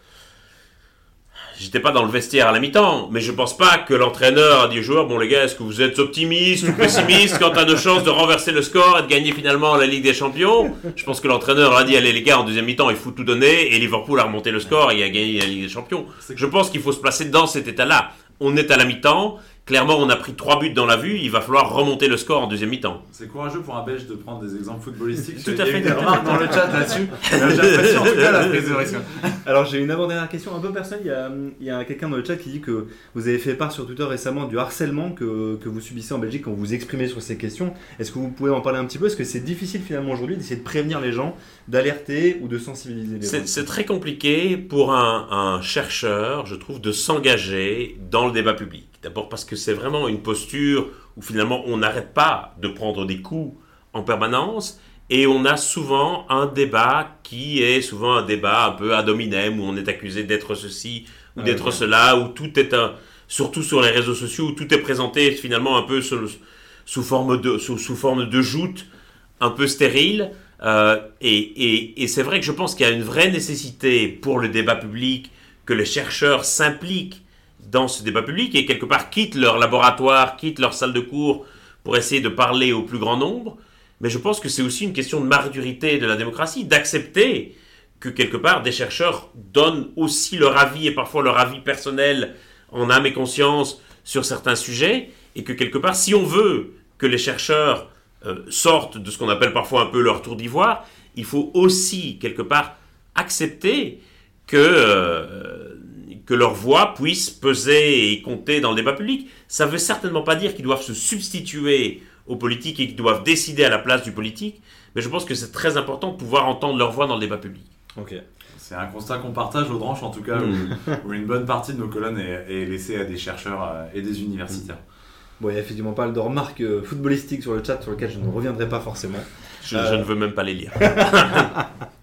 J'étais pas dans le vestiaire à la mi-temps, mais je pense pas que l'entraîneur a dit aux joueurs Bon, les gars, est-ce que vous êtes optimistes ou pessimistes quant à nos chances de renverser le score et de gagner finalement la Ligue des Champions? Je pense que l'entraîneur a dit Allez, les gars, en deuxième mi-temps, il faut tout donner, et Liverpool a remonté le score et a gagné la Ligue des Champions. Je pense qu'il faut se placer dans cet état-là. On est à la mi-temps, clairement, on a pris trois buts dans la vue, il va falloir remonter le score en deuxième mi-temps. c'est courageux pour un Belge de prendre des exemples footballistiques Tout Il y à a eu fait, des tout à remarques dans le chat là-dessus. J'apprécie en tout cas la prise de risque. Alors j'ai une avant-dernière question un peu personnelle. Il y a, il y a quelqu'un dans le chat qui dit que vous avez fait part sur Twitter récemment du harcèlement que, que vous subissez en Belgique quand vous vous exprimez sur ces questions. Est-ce que vous pouvez en parler un petit peu? Est-ce que c'est difficile finalement aujourd'hui d'essayer de prévenir les gens, d'alerter ou de sensibiliser les gens? C'est c'est très compliqué pour un, un chercheur, je trouve, de s'engager dans le débat public. D'abord parce que c'est vraiment une posture où finalement on n'arrête pas de prendre des coups en permanence et on a souvent un débat qui est souvent un débat un peu ad hominem où on est accusé d'être ceci ou Ah, d'être cela, où tout est un, surtout sur les réseaux sociaux, où tout est présenté finalement un peu sous, sous forme de, sous, sous forme de joute un peu stérile. Euh, et et- et c'est vrai que je pense qu'il y a une vraie nécessité pour le débat public que les chercheurs s'impliquent dans ce débat public et quelque part quittent leur laboratoire, quittent leur salle de cours pour essayer de parler au plus grand nombre. Mais je pense que c'est aussi une question de maturité de la démocratie, d'accepter que quelque part des chercheurs donnent aussi leur avis et parfois leur avis personnel en âme et conscience sur certains sujets et que quelque part si on veut que les chercheurs euh, sortent de ce qu'on appelle parfois un peu leur tour d'ivoire, il faut aussi quelque part accepter que, euh, que leur voix puisse peser et compter dans le débat public. Ça ne veut certainement pas dire qu'ils doivent se substituer aux politiques et qu'ils doivent décider à la place du politique, mais je pense que c'est très important de pouvoir entendre leur voix dans le débat public. Ok. C'est un constat qu'on partage aux branches en tout cas, où, où une bonne partie de nos colonnes est, est laissée à des chercheurs euh, et des universitaires. Bon, il n'y a effectivement pas mal de remarques euh, footballistiques sur le chat sur lesquelles je ne reviendrai pas forcément. Je, Euh, je ne veux même pas les lire.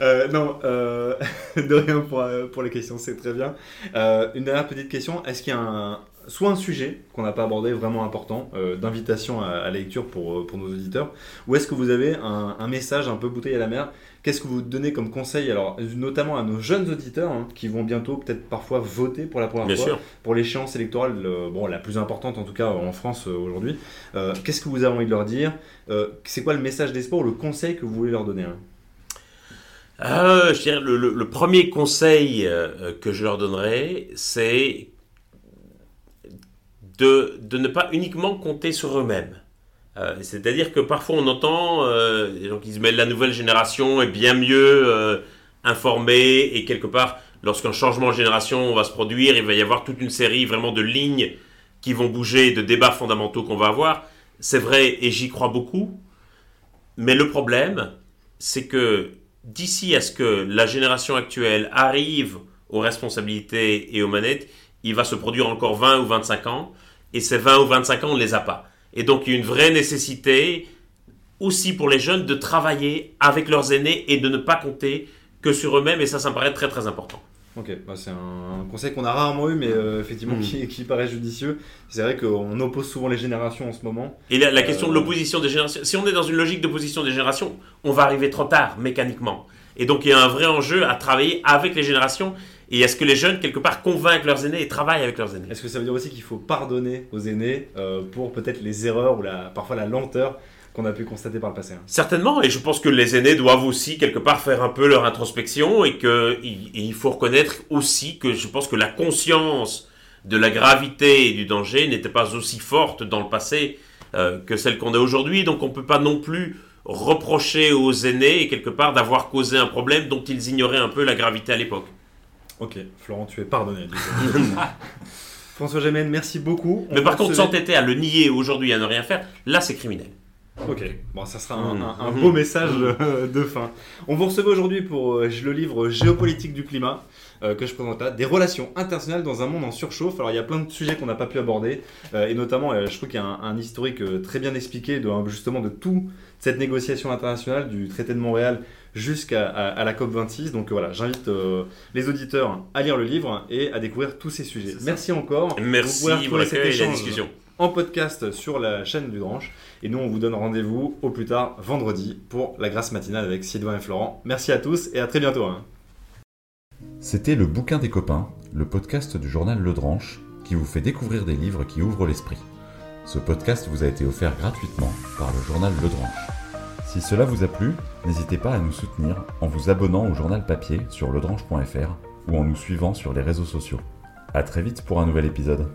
Euh, non, euh, de rien pour, euh, pour les questions, c'est très bien. Euh, une dernière petite question, est-ce qu'il y a un, soit un sujet qu'on n'a pas abordé vraiment important, d'invitation à, à la lecture pour, pour nos auditeurs, ou est-ce que vous avez un, un message un peu bouteille à la mer Qu'est-ce que vous donnez comme conseil, alors notamment à nos jeunes auditeurs hein, qui vont bientôt peut-être parfois voter pour la première Bien fois sûr. pour l'échéance électorale, bon, la plus importante en tout cas en France aujourd'hui. Qu'est-ce que vous avez envie de leur dire? C'est quoi le message d'espoir ou le conseil que vous voulez leur donner hein? Euh, je dirais le, premier conseil euh, que je leur donnerais, c'est de, ne pas uniquement compter sur eux-mêmes, Euh, C'est-à-dire que parfois on entend euh, des gens qui se mêlent la nouvelle génération est bien mieux informée et quelque part, lorsqu'un changement de génération va se produire, il va y avoir toute une série vraiment de lignes qui vont bouger, de débats fondamentaux qu'on va avoir. C'est vrai et j'y crois beaucoup. Mais le problème, c'est que d'ici à ce que la génération actuelle arrive aux responsabilités et aux manettes, il va se produire encore 20 ou 25 ans. Et ces 20 ou 25 ans, on ne les a pas. Et donc, il y a une vraie nécessité aussi pour les jeunes de travailler avec leurs aînés et de ne pas compter que sur eux-mêmes. Et ça, ça me paraît très très important. Ok, bah, c'est un conseil qu'on a rarement eu, mais euh, effectivement Mm. qui, qui paraît judicieux. C'est vrai qu'on oppose souvent les générations en ce moment. Et la, la question de Euh, l'opposition des générations, si on est dans une logique d'opposition des générations, on va arriver trop tard, mécaniquement. Et donc il y a un vrai enjeu à travailler avec les générations et à ce que les jeunes, quelque part, convainquent leurs aînés et travaillent avec leurs aînés? Est-ce que ça veut dire aussi qu'il faut pardonner aux aînés euh, pour peut-être les erreurs ou la, parfois la lenteur qu'on a pu constater par le passé hein Certainement, et je pense que les aînés doivent aussi, quelque part, faire un peu leur introspection et qu'il faut reconnaître aussi que je pense que la conscience de la gravité et du danger n'était pas aussi forte dans le passé euh, que celle qu'on a aujourd'hui. Donc on ne peut pas non plus reprocher aux aînés, quelque part, d'avoir causé un problème dont ils ignoraient un peu la gravité à l'époque. Ok, Florent, tu es pardonné. François Gémen, merci beaucoup. On Mais par contre, se- s'entêter à le nier aujourd'hui, à ne rien faire, là c'est criminel. Ok, bon, ça sera un, un- un Mhm. beau message euh, de fin. On vous recevait aujourd'hui pour euh, le livre Géopolitique du climat euh, que je présente là, des relations internationales dans un monde en surchauffe. Alors il y a plein de sujets qu'on n'a pas pu aborder euh, et notamment euh, je trouve qu'il y a un, un historique euh, très bien expliqué de justement de tout cette négociation internationale du traité de Montréal jusqu'à à- à la COP 26. Donc euh, voilà, j'invite euh, les auditeurs à lire le livre et à découvrir tous ces sujets. Merci encore. Merci pour retrouver cet et la échange discussion. En podcast sur la chaîne du Dranche. Et nous, on vous donne rendez-vous au plus tard vendredi pour la grâce matinale avec Sylvain et Florent. Merci à tous et à très bientôt. hein. C'était Le Bouquin des copains, le podcast du journal Le Dranche, qui vous fait découvrir des livres qui ouvrent l'esprit. Ce podcast vous a été offert gratuitement par le journal Le Dranche. Si cela vous a plu, n'hésitez pas à nous soutenir en vous abonnant au journal papier sur ledranche.fr ou en nous suivant sur les réseaux sociaux. A très vite pour un nouvel épisode.